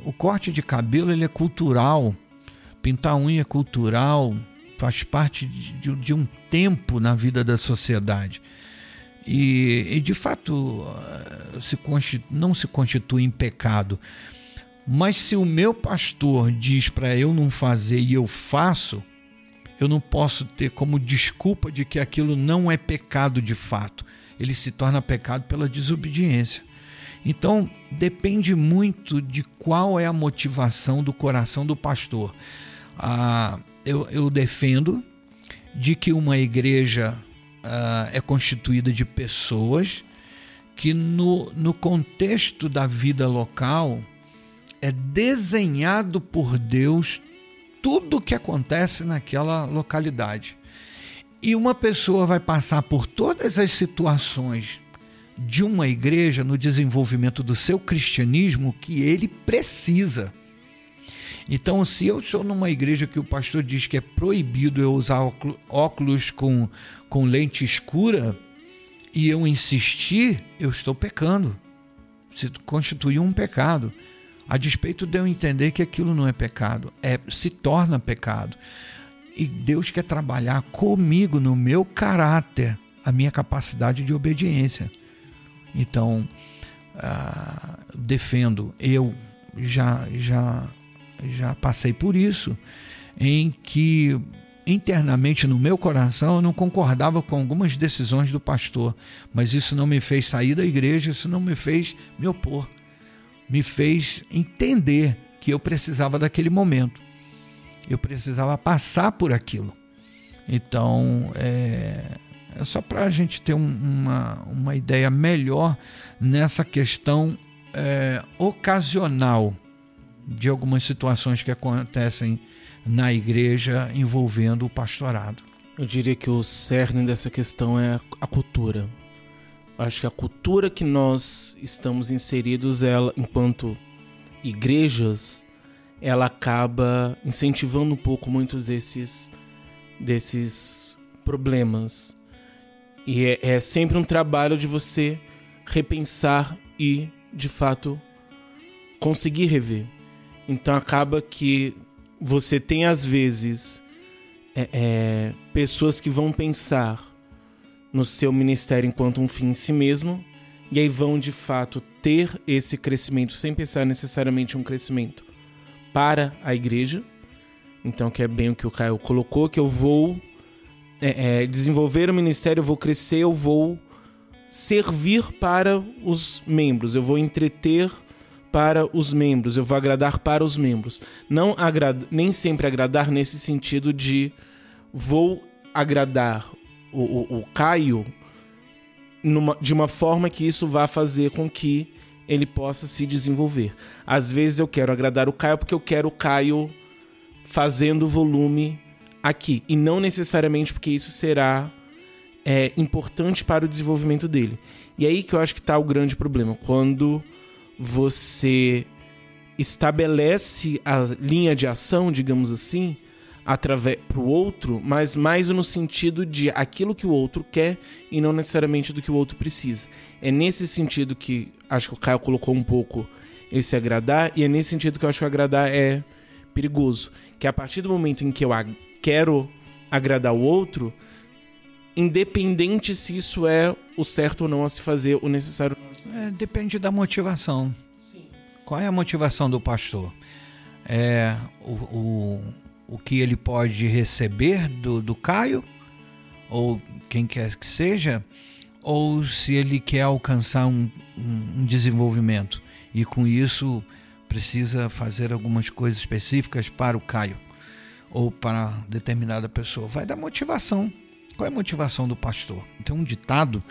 o corte de cabelo ele é cultural, pintar unha é cultural, faz parte de, de um tempo na vida da sociedade. E, e de fato se não se constitui em pecado. Mas se o meu pastor diz para eu não fazer e eu faço, eu não posso ter como desculpa de que aquilo não é pecado de fato. Ele se torna pecado pela desobediência. Então, depende muito de qual é a motivação do coração do pastor. Ah, eu, eu defendo de que uma igreja ah, é constituída de pessoas que, no, no contexto da vida local, é desenhado por Deus tudo o que acontece naquela localidade. E uma pessoa vai passar por todas as situações de uma igreja no desenvolvimento do seu cristianismo que ele precisa. Então, se eu sou numa igreja que o pastor diz que é proibido eu usar óculos com, com lente escura e eu insistir, eu estou pecando. Se constituiu um pecado a despeito de eu entender que aquilo não é pecado, é se torna pecado. E Deus quer trabalhar comigo no meu caráter, a minha capacidade de obediência. Então, uh, defendo, eu já já já passei por isso, em que internamente no meu coração eu não concordava com algumas decisões do pastor, mas isso não me fez sair da igreja, isso não me fez me opor me fez entender que eu precisava daquele momento. Eu precisava passar por aquilo. Então, é, é só para a gente ter um, uma, uma ideia melhor nessa questão é, ocasional de algumas situações que acontecem na igreja envolvendo o pastorado. Eu diria que o cerne dessa questão é a cultura. Acho que a cultura que nós estamos inseridos, ela, enquanto igrejas, ela acaba incentivando um pouco muitos desses, desses problemas. E é, é sempre um trabalho de você repensar e, de fato, conseguir rever. Então acaba que você tem às vezes é, é, pessoas que vão pensar no seu ministério enquanto um fim em si mesmo, e aí vão de fato ter esse crescimento sem pensar necessariamente um crescimento para a igreja. Então, que é bem o que o Caio colocou, que eu vou é, é, desenvolver o ministério, eu vou crescer, eu vou servir para os membros, eu vou entreter para os membros, eu vou agradar para os membros. Não agrada, nem sempre agradar nesse sentido de vou agradar o, o, o Caio numa, de uma forma que isso vá fazer com que ele possa se desenvolver. Às vezes eu quero agradar o Caio porque eu quero o Caio fazendo volume aqui e não necessariamente porque isso será é, importante para o desenvolvimento dele. E aí que eu acho que está o grande problema. Quando você estabelece a linha de ação, digamos assim, através para o outro, mas mais no sentido de aquilo que o outro quer e não necessariamente do que o outro precisa. É nesse sentido que acho que o Caio colocou um pouco esse agradar e é nesse sentido que eu acho que agradar é perigoso, que a partir do momento em que eu quero agradar o outro, independente se isso é o certo ou não a se fazer, o necessário. É, depende da motivação. Qual é a motivação do pastor? É o, o, o que ele pode receber do, do Caio, ou quem quer que seja, ou se ele quer alcançar um, um, um desenvolvimento e com isso precisa fazer algumas coisas específicas para o Caio ou para determinada pessoa. Vai dar motivação. Qual é a motivação do pastor? Tem um ditado,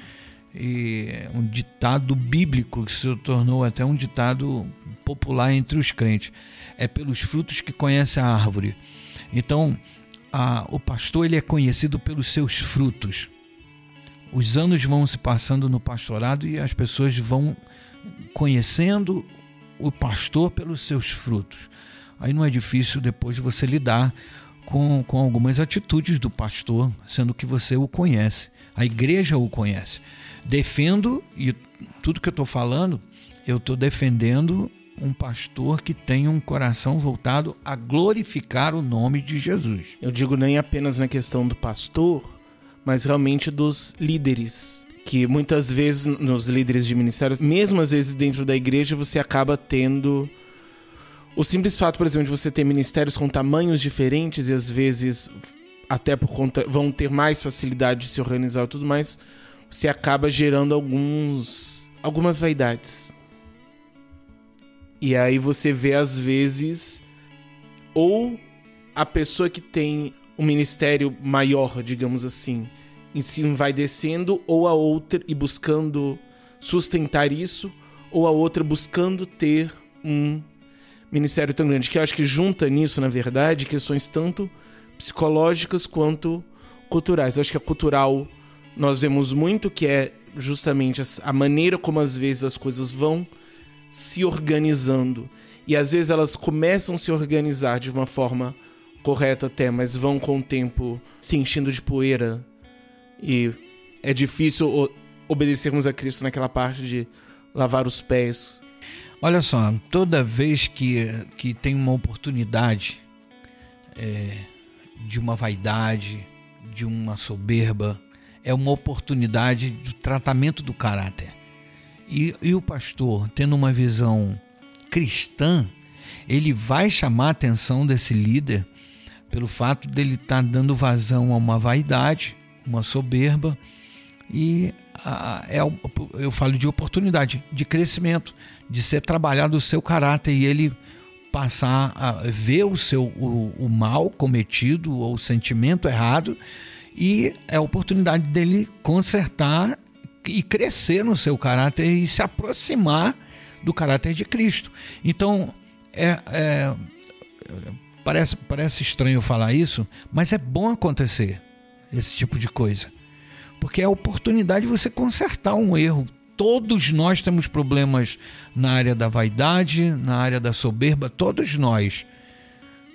um ditado bíblico que se tornou até um ditado popular entre os crentes. É pelos frutos que conhece a árvore. Então, a, o pastor ele é conhecido pelos seus frutos. Os anos vão se passando no pastorado e as pessoas vão conhecendo o pastor pelos seus frutos. Aí não é difícil depois você lidar com, com algumas atitudes do pastor, sendo que você o conhece. A igreja o conhece. Defendo, e tudo que eu estou falando, eu estou defendendo um pastor que tenha um coração voltado a glorificar o nome de Jesus. Eu digo nem apenas na questão do pastor, mas realmente dos líderes. Que muitas vezes nos líderes de ministérios, mesmo às vezes dentro da igreja, você acaba tendo o simples fato, por exemplo, de você ter ministérios com tamanhos diferentes e às vezes até por conta vão ter mais facilidade de se organizar e tudo mais, você acaba gerando alguns algumas vaidades. E aí você vê às vezes ou a pessoa que tem um ministério maior, digamos assim, em si vai descendo, ou a outra e buscando sustentar isso, ou a outra buscando ter um ministério tão grande, que eu acho que junta nisso, na verdade, questões tanto psicológicas quanto culturais. Eu acho que a cultural nós vemos muito que é justamente a maneira como às vezes as coisas vão se organizando. E às vezes elas começam a se organizar de uma forma correta até, mas vão com o tempo se enchendo de poeira. E é difícil obedecermos a Cristo naquela parte de lavar os pés Olha só, toda vez que, que tem uma oportunidade é, de uma vaidade, de uma soberba, é uma oportunidade de tratamento do caráter. E, e o pastor, tendo uma visão cristã, ele vai chamar a atenção desse líder pelo fato dele estar tá dando vazão a uma vaidade, uma soberba, e a, é, eu falo de oportunidade, de crescimento, de ser trabalhado o seu caráter e ele passar a ver o seu o, o mal cometido ou o sentimento errado e é a oportunidade dele consertar e crescer no seu caráter e se aproximar do caráter de Cristo. Então, é, é, parece, parece estranho falar isso, mas é bom acontecer esse tipo de coisa porque é a oportunidade de você consertar um erro. Todos nós temos problemas na área da vaidade, na área da soberba, todos nós.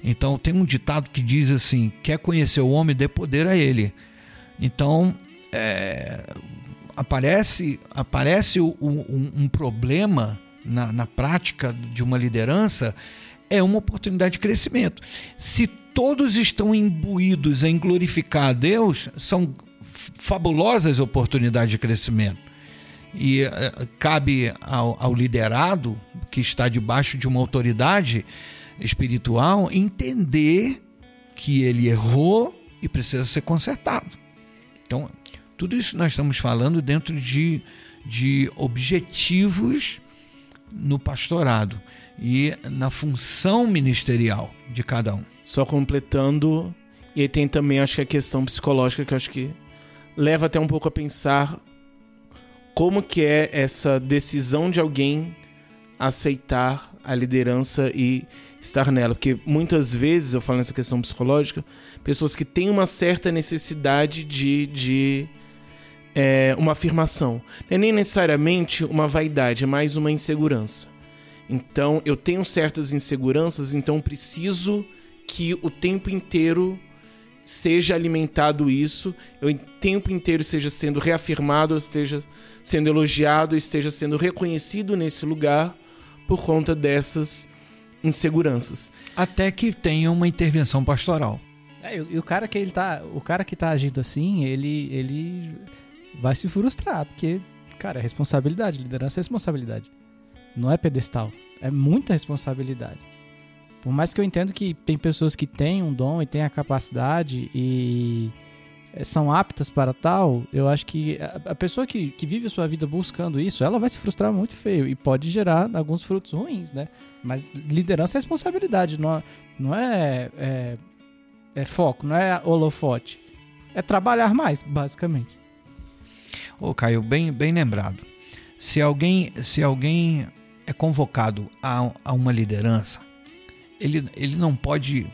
Então tem um ditado que diz assim: quer conhecer o homem, dê poder a ele. Então é, aparece aparece um, um, um problema na, na prática de uma liderança, é uma oportunidade de crescimento. Se todos estão imbuídos em glorificar a Deus, são fabulosas oportunidades de crescimento. E uh, cabe ao, ao liderado, que está debaixo de uma autoridade espiritual, entender que ele errou e precisa ser consertado. Então, tudo isso nós estamos falando dentro de, de objetivos no pastorado e na função ministerial de cada um. Só completando, e tem também acho que a questão psicológica que acho que leva até um pouco a pensar como que é essa decisão de alguém aceitar a liderança e estar nela, porque muitas vezes eu falo nessa questão psicológica, pessoas que têm uma certa necessidade de, de é, uma afirmação, não é nem necessariamente uma vaidade, é mais uma insegurança. Então eu tenho certas inseguranças, então preciso que o tempo inteiro seja alimentado isso, eu o tempo inteiro esteja sendo reafirmado, esteja sendo elogiado, esteja sendo reconhecido nesse lugar por conta dessas inseguranças. Até que tenha uma intervenção pastoral. É, e o cara que ele tá, o cara que tá agindo assim, ele ele vai se frustrar, porque cara, é responsabilidade, liderança é responsabilidade. Não é pedestal, é muita responsabilidade. Por mais que eu entendo que tem pessoas que têm um dom e têm a capacidade e são aptas para tal, eu acho que a pessoa que, que vive a sua vida buscando isso, ela vai se frustrar muito feio e pode gerar alguns frutos ruins, né? Mas liderança é responsabilidade, não, não é, é, é foco, não é holofote. É trabalhar mais, basicamente. Ô, Caio, bem, bem lembrado. Se alguém, se alguém é convocado a, a uma liderança, ele, ele não pode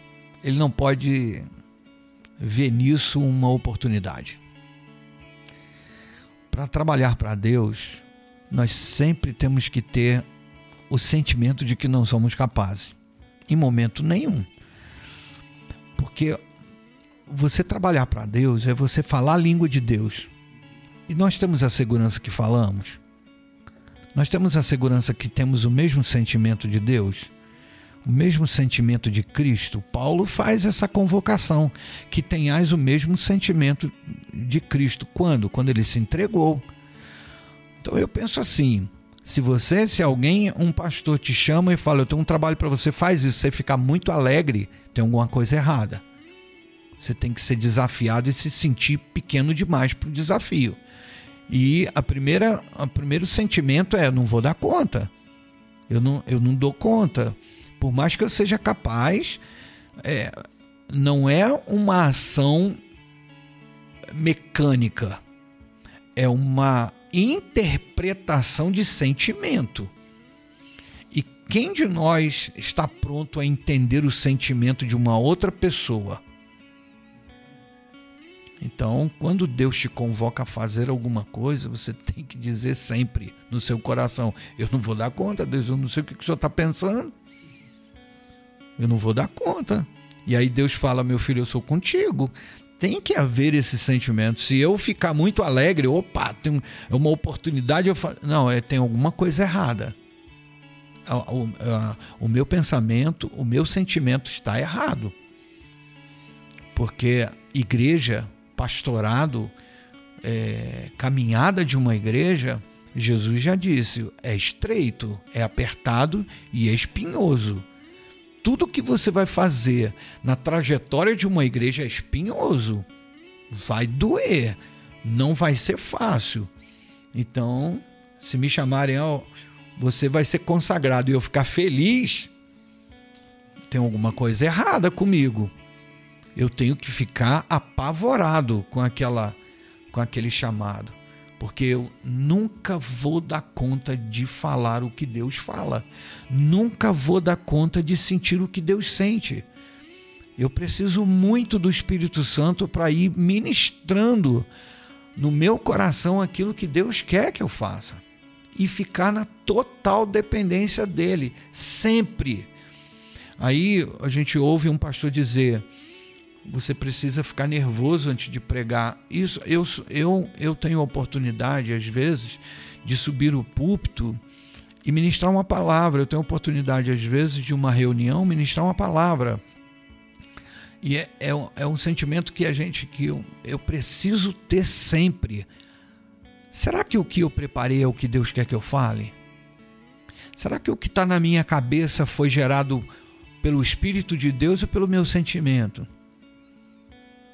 ele não pode ver nisso uma oportunidade. Para trabalhar para Deus, nós sempre temos que ter o sentimento de que não somos capazes, em momento nenhum. Porque você trabalhar para Deus é você falar a língua de Deus. E nós temos a segurança que falamos. Nós temos a segurança que temos o mesmo sentimento de Deus o mesmo sentimento de Cristo, Paulo faz essa convocação, que tenhais o mesmo sentimento de Cristo. Quando? Quando ele se entregou. Então eu penso assim: se você, se alguém, um pastor te chama e fala, eu tenho um trabalho para você, faz isso, você ficar muito alegre, tem alguma coisa errada. Você tem que ser desafiado e se sentir pequeno demais para o desafio. E a primeira, o primeiro sentimento é: não vou dar conta. Eu não, eu não dou conta por mais que eu seja capaz, é, não é uma ação mecânica, é uma interpretação de sentimento. E quem de nós está pronto a entender o sentimento de uma outra pessoa? Então, quando Deus te convoca a fazer alguma coisa, você tem que dizer sempre no seu coração: Eu não vou dar conta, Deus, eu não sei o que o senhor está pensando eu não vou dar conta. E aí Deus fala: Meu filho, eu sou contigo. Tem que haver esse sentimento. Se eu ficar muito alegre, opa, tem uma oportunidade, eu falo, não, é, tem alguma coisa errada. O, o, o meu pensamento, o meu sentimento está errado. Porque igreja, pastorado, é, caminhada de uma igreja, Jesus já disse, é estreito, é apertado e é espinhoso tudo que você vai fazer na trajetória de uma igreja é espinhoso. Vai doer. Não vai ser fácil. Então, se me chamarem, ó, você vai ser consagrado e eu ficar feliz, tem alguma coisa errada comigo. Eu tenho que ficar apavorado com aquela com aquele chamado porque eu nunca vou dar conta de falar o que Deus fala, nunca vou dar conta de sentir o que Deus sente. Eu preciso muito do Espírito Santo para ir ministrando no meu coração aquilo que Deus quer que eu faça e ficar na total dependência dele, sempre. Aí a gente ouve um pastor dizer: você precisa ficar nervoso antes de pregar. Isso eu, eu, eu tenho oportunidade, às vezes, de subir o púlpito e ministrar uma palavra. Eu tenho oportunidade, às vezes, de uma reunião, ministrar uma palavra. E é, é, é um sentimento que a gente, que eu, eu preciso ter sempre. Será que o que eu preparei é o que Deus quer que eu fale? Será que o que está na minha cabeça foi gerado pelo Espírito de Deus ou pelo meu sentimento?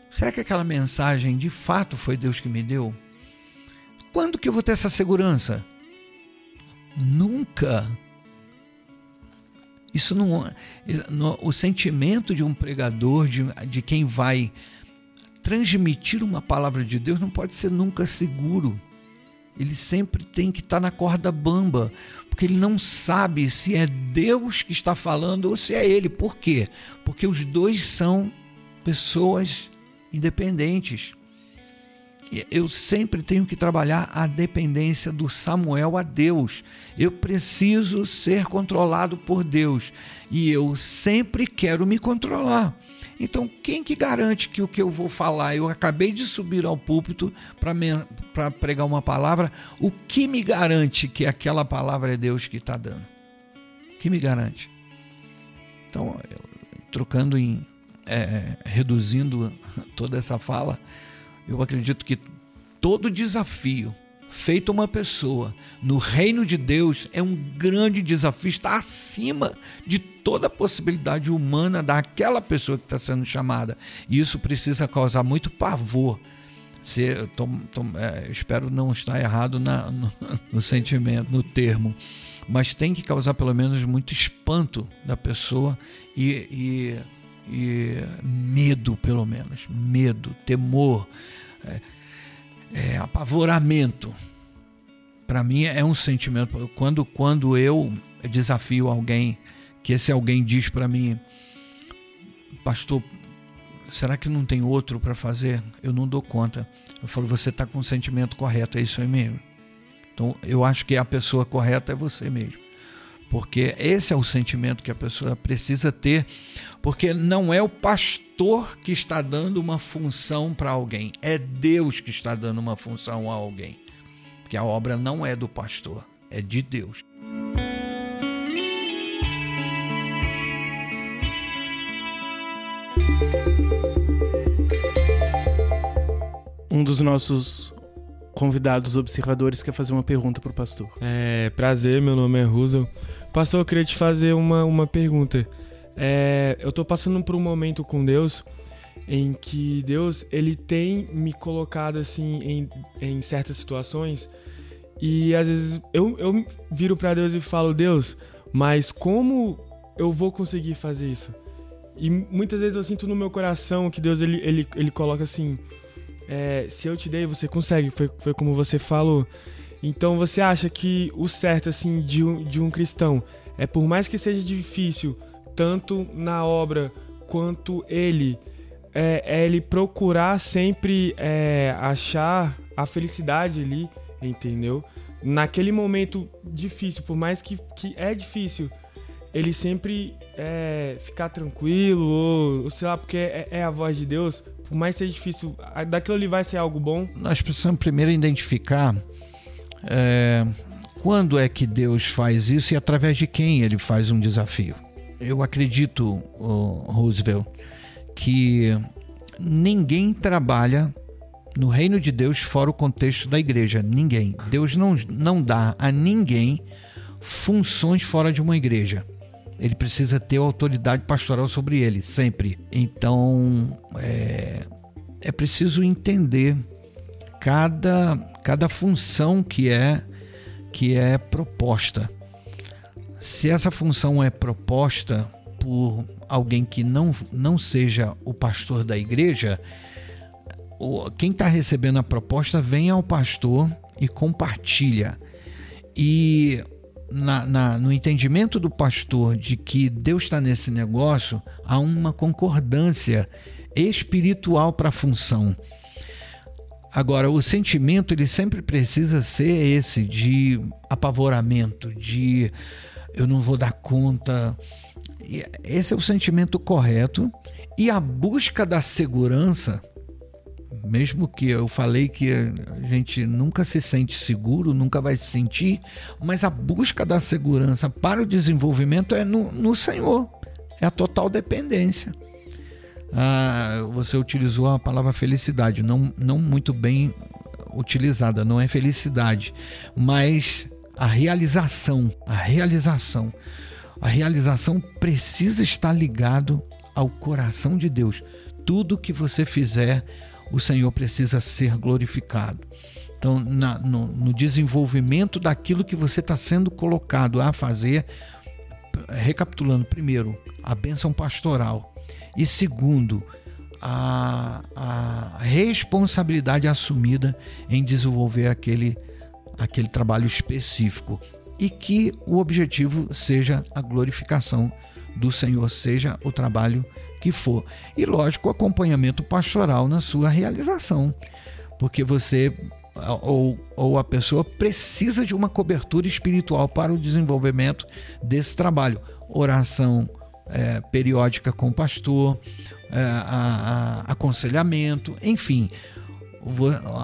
Será que aquela mensagem de fato foi Deus que me deu? Quando que eu vou ter essa segurança? Nunca. Isso não, o sentimento de um pregador, de, de quem vai transmitir uma palavra de Deus, não pode ser nunca seguro. Ele sempre tem que estar na corda bamba, porque ele não sabe se é Deus que está falando ou se é ele. Por quê? Porque os dois são pessoas independentes. Eu sempre tenho que trabalhar a dependência do Samuel a Deus. Eu preciso ser controlado por Deus e eu sempre quero me controlar. Então, quem que garante que o que eu vou falar, eu acabei de subir ao púlpito para pregar uma palavra, o que me garante que aquela palavra é Deus que está dando? O que me garante? Então, trocando em é, reduzindo toda essa fala, eu acredito que todo desafio feito a uma pessoa no reino de Deus é um grande desafio, está acima de toda a possibilidade humana daquela pessoa que está sendo chamada. E isso precisa causar muito pavor. Se, tom, tom, é, espero não estar errado na, no, no sentimento, no termo, mas tem que causar pelo menos muito espanto da pessoa e, e, e medo, pelo menos, medo, temor. É, é, apavoramento. Para mim é um sentimento. Quando, quando eu desafio alguém, que esse alguém diz para mim, pastor, será que não tem outro para fazer? Eu não dou conta. Eu falo, você está com o sentimento correto, é isso aí mesmo. Então eu acho que a pessoa correta é você mesmo. Porque esse é o sentimento que a pessoa precisa ter, porque não é o pastor que está dando uma função para alguém, é Deus que está dando uma função a alguém. Porque a obra não é do pastor, é de Deus. Um dos nossos convidados observadores quer fazer uma pergunta para o pastor. É, prazer, meu nome é Russell. Pastor, eu queria te fazer uma, uma pergunta. É, eu estou passando por um momento com Deus em que Deus ele tem me colocado assim em, em certas situações e às vezes eu, eu viro para Deus e falo Deus, mas como eu vou conseguir fazer isso? E muitas vezes eu sinto no meu coração que Deus ele, ele, ele coloca assim é, se eu te dei, você consegue. Foi, foi como você falou. Então você acha que o certo assim de um, de um cristão é por mais que seja difícil, tanto na obra quanto ele, é, é ele procurar sempre é, achar a felicidade ali, entendeu? Naquele momento difícil, por mais que, que é difícil, ele sempre é, ficar tranquilo, ou, ou sei lá, porque é, é a voz de Deus, por mais seja difícil, daquilo ali vai ser algo bom? Nós precisamos primeiro identificar é, quando é que Deus faz isso e através de quem ele faz um desafio. Eu acredito, Roosevelt, que ninguém trabalha no reino de Deus fora o contexto da igreja. Ninguém. Deus não, não dá a ninguém funções fora de uma igreja ele precisa ter autoridade pastoral sobre ele, sempre. Então, é, é preciso entender cada, cada função que é, que é proposta. Se essa função é proposta por alguém que não, não seja o pastor da igreja, quem está recebendo a proposta vem ao pastor e compartilha. E na, na, no entendimento do pastor de que Deus está nesse negócio, há uma concordância espiritual para a função. Agora, o sentimento ele sempre precisa ser esse de apavoramento, de eu não vou dar conta. Esse é o sentimento correto e a busca da segurança mesmo que eu falei que a gente nunca se sente seguro, nunca vai se sentir, mas a busca da segurança para o desenvolvimento é no, no Senhor, é a total dependência. Ah, você utilizou a palavra felicidade, não, não muito bem utilizada, não é felicidade, mas a realização, a realização. A realização precisa estar ligado ao coração de Deus. Tudo que você fizer o Senhor precisa ser glorificado. Então, na, no, no, desenvolvimento daquilo que você está sendo colocado a fazer, recapitulando, primeiro, a bênção pastoral, e segundo, a, a responsabilidade assumida em desenvolver aquele, aquele trabalho específico. E que o objetivo seja a glorificação do Senhor, seja o trabalho que for. E lógico, acompanhamento pastoral na sua realização, porque você ou, ou a pessoa precisa de uma cobertura espiritual para o desenvolvimento desse trabalho. Oração é, periódica com o pastor, é, a, a, aconselhamento, enfim.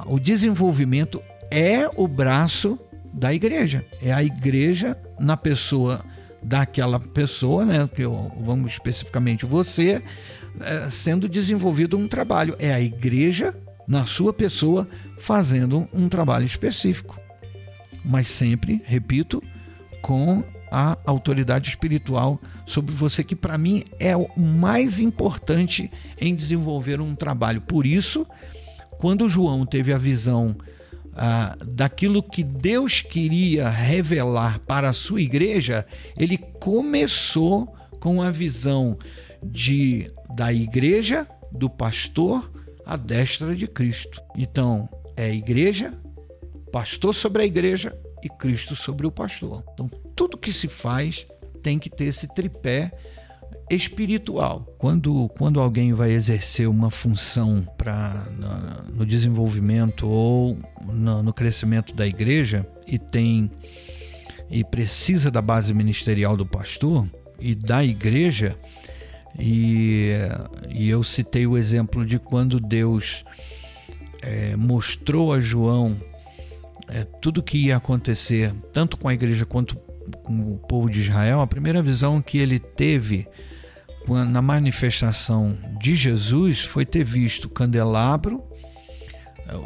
O desenvolvimento é o braço da igreja. É a igreja na pessoa daquela pessoa, né? Que eu, vamos especificamente você, é, sendo desenvolvido um trabalho. É a igreja na sua pessoa fazendo um trabalho específico. Mas sempre, repito, com a autoridade espiritual sobre você, que para mim é o mais importante em desenvolver um trabalho. Por isso, quando João teve a visão ah, daquilo que Deus queria revelar para a sua igreja, ele começou com a visão de da igreja, do pastor, à destra de Cristo. Então, é igreja, pastor sobre a igreja e Cristo sobre o pastor. Então, tudo que se faz tem que ter esse tripé espiritual. Quando, quando alguém vai exercer uma função para no, no, desenvolvimento ou no, no, crescimento da igreja e tem e precisa da base ministerial do pastor e da igreja e, e eu citei o exemplo de quando Deus é, mostrou a João é, tudo que ia acontecer tanto com a igreja quanto com o povo de Israel, a primeira visão que ele teve na manifestação de Jesus foi ter visto o candelabro,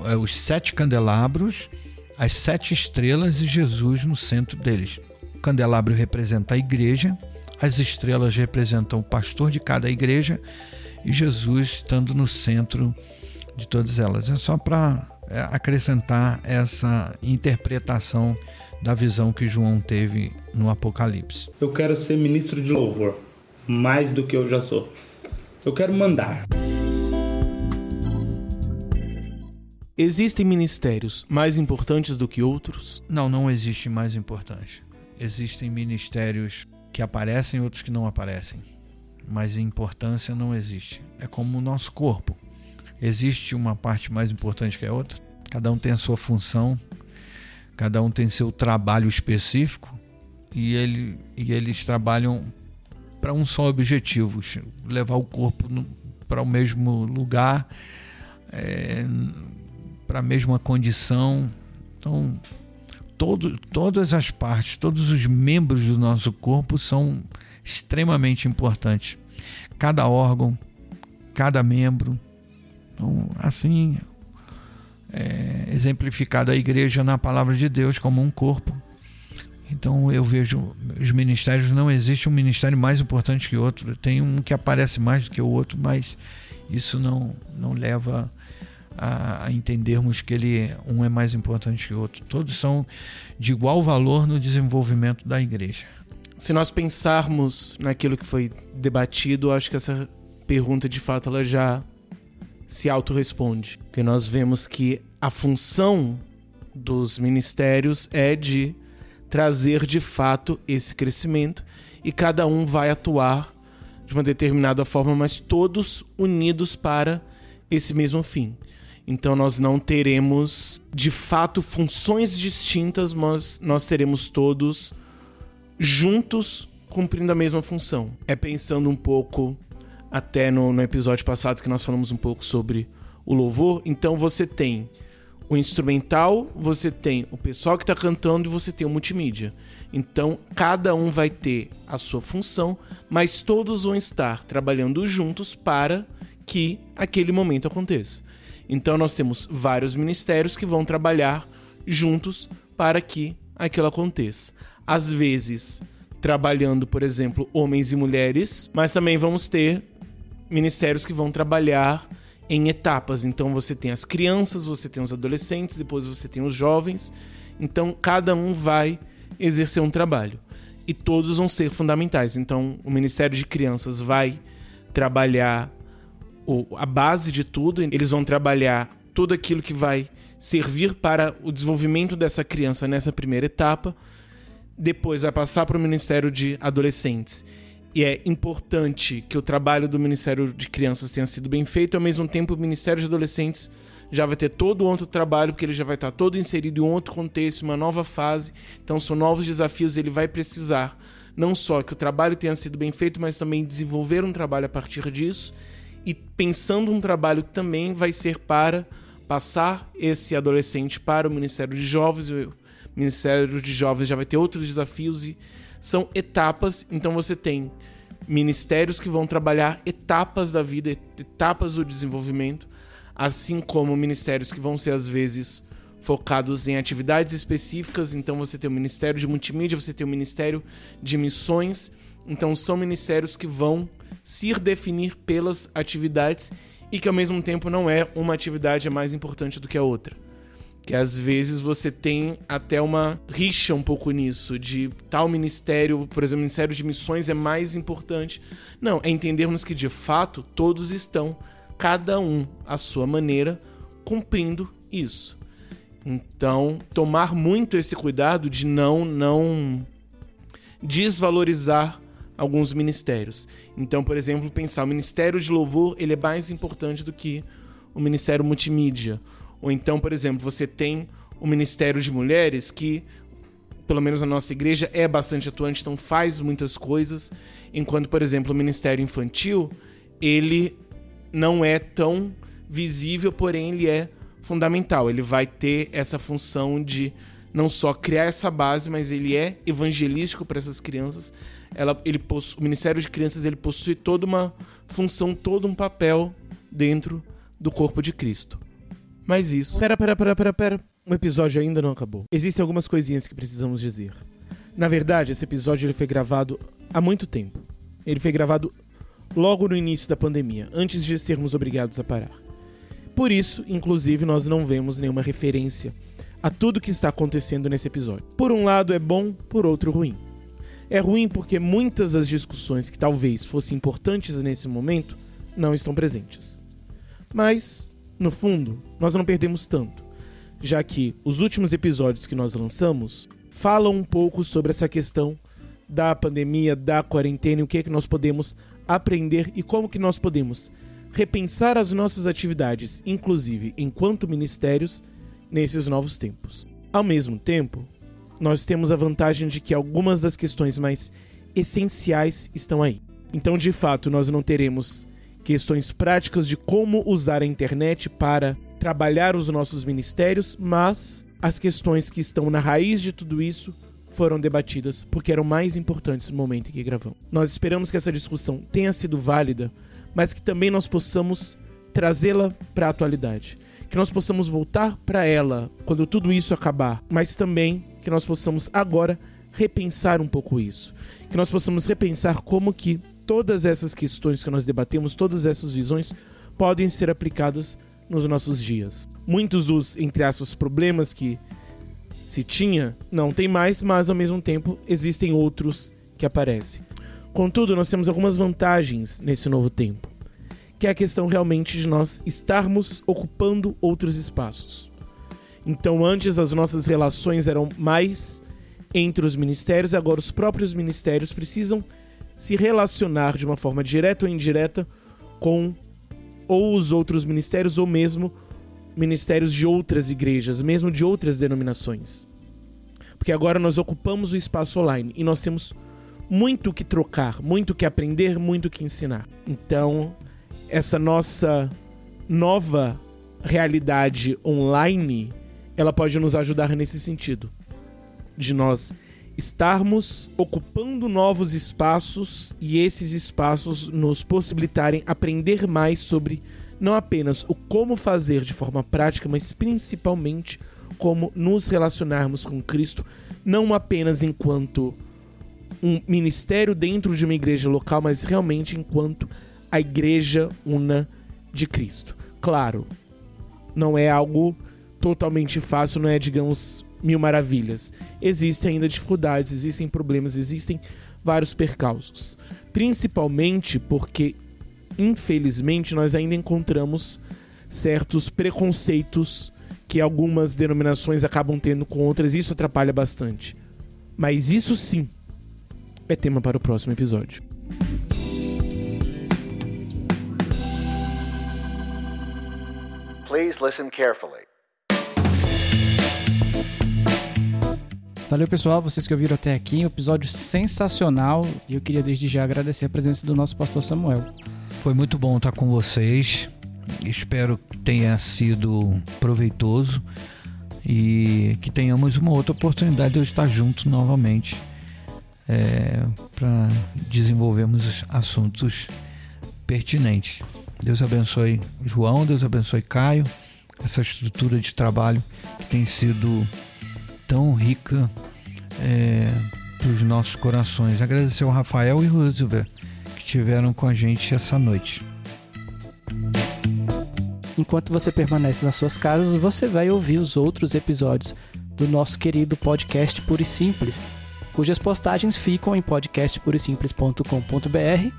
é, os sete candelabros, as sete estrelas e Jesus no centro deles. O candelabro representa a igreja, as estrelas representam o pastor de cada igreja e Jesus estando no centro de todas elas. É só para é, acrescentar essa interpretação da visão que João teve no Apocalipse. Eu quero ser ministro de louvor mais do que eu já sou. Eu quero mandar. Existem ministérios mais importantes do que outros? Não, não existe mais importante. Existem ministérios que aparecem e outros que não aparecem. Mas importância não existe. É como o nosso corpo. Existe uma parte mais importante que a outra. Cada um tem a sua função, cada um tem seu trabalho específico e, ele, e eles trabalham para um só objetivo: levar o corpo para o mesmo lugar, é, para a mesma condição. Então, todo, todas as partes, todos os membros do nosso corpo são extremamente importantes. Cada órgão, cada membro. Então, assim, é, exemplificada a igreja na palavra de Deus como um corpo então eu vejo os ministérios não existe um ministério mais importante que outro. Tem um que aparece mais do que o outro, mas isso não não leva a, entendermos que ele um é mais importante que o outro. Todos são de igual valor no desenvolvimento da igreja. Se nós pensarmos naquilo que foi debatido, acho que essa pergunta de fato ela já se autorresponde. Porque nós vemos que a função dos ministérios é de trazer de fato esse crescimento e cada um vai atuar de uma determinada forma, mas todos unidos para esse mesmo fim. Então nós não teremos de fato funções distintas, mas nós teremos todos juntos cumprindo a mesma função. É pensando um pouco até no, no episódio passado que nós falamos um pouco sobre o louvor. Então você tem o instrumental, você tem o pessoal que está cantando e você tem o multimídia. Então, cada um vai ter a sua função, mas todos vão estar trabalhando juntos para que aquele momento aconteça. Então, nós temos vários ministérios que vão trabalhar juntos para que aquilo aconteça. Às vezes, trabalhando, por exemplo, homens e mulheres, mas também vamos ter ministérios que vão trabalhar em etapas. Então você tem as crianças, você tem os adolescentes, depois você tem os jovens. Então cada um vai exercer um trabalho e todos vão ser fundamentais. Então o Ministério de Crianças vai trabalhar a base de tudo, eles vão trabalhar tudo aquilo que vai servir para o desenvolvimento dessa criança nessa primeira etapa. Depois vai passar para o Ministério de Adolescentes e é importante que o trabalho do Ministério de Crianças tenha sido bem feito, ao mesmo tempo o Ministério de Adolescentes já vai ter todo outro trabalho, porque ele já vai estar todo inserido em outro contexto, uma nova fase. Então são novos desafios, ele vai precisar não só que o trabalho tenha sido bem feito, mas também desenvolver um trabalho a partir disso e pensando um trabalho que também vai ser para passar esse adolescente para o Ministério de Jovens. O Ministério de Jovens já vai ter outros desafios e são etapas, então você tem ministérios que vão trabalhar etapas da vida, etapas do desenvolvimento, assim como ministérios que vão ser às vezes focados em atividades específicas. Então você tem o Ministério de Multimídia, você tem o Ministério de Missões. Então são ministérios que vão se definir pelas atividades e que ao mesmo tempo não é uma atividade mais importante do que a outra. Que às vezes você tem até uma rixa um pouco nisso, de tal ministério, por exemplo, o Ministério de Missões é mais importante. Não, é entendermos que de fato todos estão, cada um à sua maneira, cumprindo isso. Então, tomar muito esse cuidado de não não desvalorizar alguns ministérios. Então, por exemplo, pensar o ministério de louvor, ele é mais importante do que o ministério multimídia. Ou então, por exemplo, você tem o ministério de mulheres que pelo menos na nossa igreja é bastante atuante, então faz muitas coisas, enquanto, por exemplo, o ministério infantil, ele não é tão visível, porém ele é fundamental. Ele vai ter essa função de não só criar essa base, mas ele é evangelístico para essas crianças. Ela, ele possui, o Ministério de Crianças ele possui toda uma função, todo um papel dentro do corpo de Cristo. Mas isso. Pera, pera, pera, pera, pera. O episódio ainda não acabou. Existem algumas coisinhas que precisamos dizer. Na verdade, esse episódio ele foi gravado há muito tempo. Ele foi gravado logo no início da pandemia, antes de sermos obrigados a parar. Por isso, inclusive, nós não vemos nenhuma referência a tudo que está acontecendo nesse episódio. Por um lado é bom, por outro ruim. É ruim porque muitas das discussões que talvez fossem importantes nesse momento não estão presentes. Mas, no fundo, nós não perdemos tanto, já que os últimos episódios que nós lançamos falam um pouco sobre essa questão da pandemia, da quarentena, e o que é que nós podemos aprender e como que nós podemos repensar as nossas atividades, inclusive enquanto ministérios, nesses novos tempos. Ao mesmo tempo, nós temos a vantagem de que algumas das questões mais essenciais estão aí. Então, de fato, nós não teremos questões práticas de como usar a internet para trabalhar os nossos ministérios, mas as questões que estão na raiz de tudo isso foram debatidas porque eram mais importantes no momento em que gravamos. Nós esperamos que essa discussão tenha sido válida mas que também nós possamos trazê-la para a atualidade. Que nós possamos voltar para ela quando tudo isso acabar, mas também que nós possamos agora repensar um pouco isso. Que nós possamos repensar como que todas essas questões que nós debatemos, todas essas visões podem ser aplicadas nos nossos dias. Muitos dos, entre aspas, problemas que se tinha, não tem mais, mas ao mesmo tempo existem outros que aparecem. Contudo, nós temos algumas vantagens nesse novo tempo, que é a questão realmente de nós estarmos ocupando outros espaços. Então, antes as nossas relações eram mais entre os ministérios, agora os próprios ministérios precisam se relacionar de uma forma direta ou indireta com ou os outros ministérios ou mesmo ministérios de outras igrejas, mesmo de outras denominações. Porque agora nós ocupamos o espaço online e nós temos muito que trocar, muito que aprender, muito que ensinar. Então, essa nossa nova realidade online, ela pode nos ajudar nesse sentido, de nós estarmos ocupando novos espaços e esses espaços nos possibilitarem aprender mais sobre não apenas o como fazer de forma prática, mas principalmente como nos relacionarmos com Cristo, não apenas enquanto um ministério dentro de uma igreja local, mas realmente enquanto a igreja una de Cristo. Claro, não é algo totalmente fácil, não é, digamos, mil maravilhas. Existem ainda dificuldades, existem problemas, existem vários percalços. Principalmente porque, infelizmente, nós ainda encontramos certos preconceitos que algumas denominações acabam tendo com outras, e isso atrapalha bastante. Mas isso sim é tema para o próximo episódio. Please listen carefully. Valeu, pessoal, vocês que ouviram até aqui. Um episódio sensacional. E eu queria desde já agradecer a presença do nosso pastor Samuel. Foi muito bom estar com vocês. Espero que tenha sido proveitoso e que tenhamos uma outra oportunidade de estar juntos novamente é, para desenvolvermos assuntos pertinentes. Deus abençoe João, Deus abençoe Caio, essa estrutura de trabalho que tem sido tão rica é, para os nossos corações. Agradecer ao Rafael e Roosevelt que estiveram com a gente essa noite. Enquanto você permanece nas suas casas, você vai ouvir os outros episódios do nosso querido podcast Puro e Simples, cujas postagens ficam em podcastpurosimples.com.br.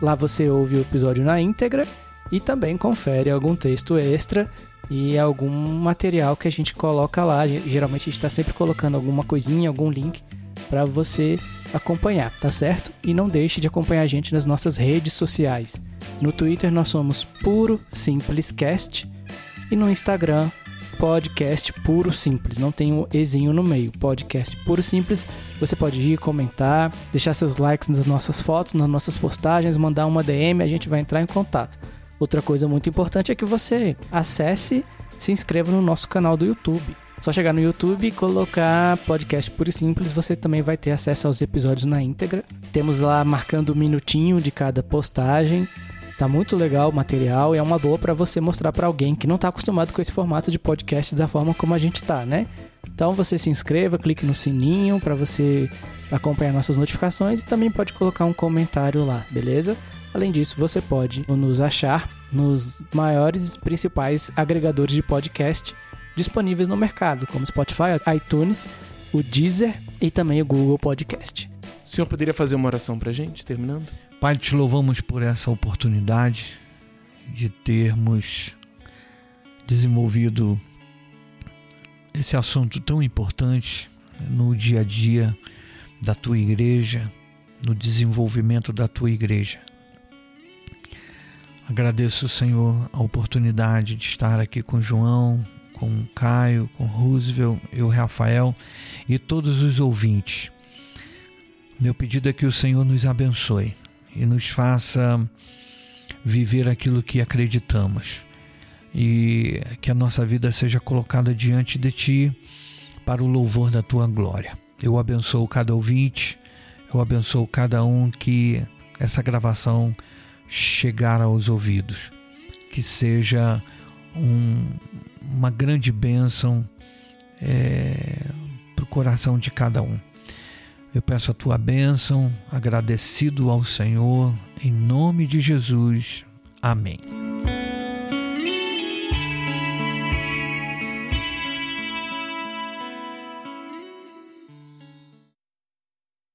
Lá você ouve o episódio na íntegra e também confere algum texto extra e algum material que a gente coloca lá. Geralmente a gente está sempre colocando alguma coisinha, algum link para você acompanhar, tá certo? E não deixe de acompanhar a gente nas nossas redes sociais. No Twitter nós somos Puro Simples Cast e no Instagram podcast Puro Simples. Não tem um ezinho no meio. Podcast Puro Simples. Você pode ir comentar, deixar seus likes nas nossas fotos, nas nossas postagens, mandar uma DM, a gente vai entrar em contato. Outra coisa muito importante é que você acesse, se inscreva no nosso canal do YouTube. Só chegar no YouTube e colocar podcast puro e simples, você também vai ter acesso aos episódios na íntegra. Temos lá marcando um minutinho de cada postagem. Tá muito legal o material e é uma boa para você mostrar para alguém que não está acostumado com esse formato de podcast da forma como a gente tá, né? Então você se inscreva, clique no sininho para você acompanhar nossas notificações e também pode colocar um comentário lá, beleza? Além disso, você pode nos achar nos maiores e principais agregadores de podcast disponíveis no mercado, como Spotify, iTunes, o Deezer e também o Google Podcast. O senhor poderia fazer uma oração pra gente, terminando? Pai, te louvamos por essa oportunidade de termos desenvolvido esse assunto tão importante no dia a dia da tua igreja, no desenvolvimento da tua igreja. Agradeço, Senhor, a oportunidade de estar aqui com João, com Caio, com Roosevelt e o Rafael e todos os ouvintes. Meu pedido é que o Senhor nos abençoe e nos faça viver aquilo que acreditamos e que a nossa vida seja colocada diante de Ti para o louvor da Tua glória. Eu abençoo cada ouvinte, eu abençoo cada um que essa gravação chegar aos ouvidos, que seja um, uma grande bênção é, para o coração de cada um. Eu peço a tua bênção, agradecido ao Senhor, em nome de Jesus. Amém.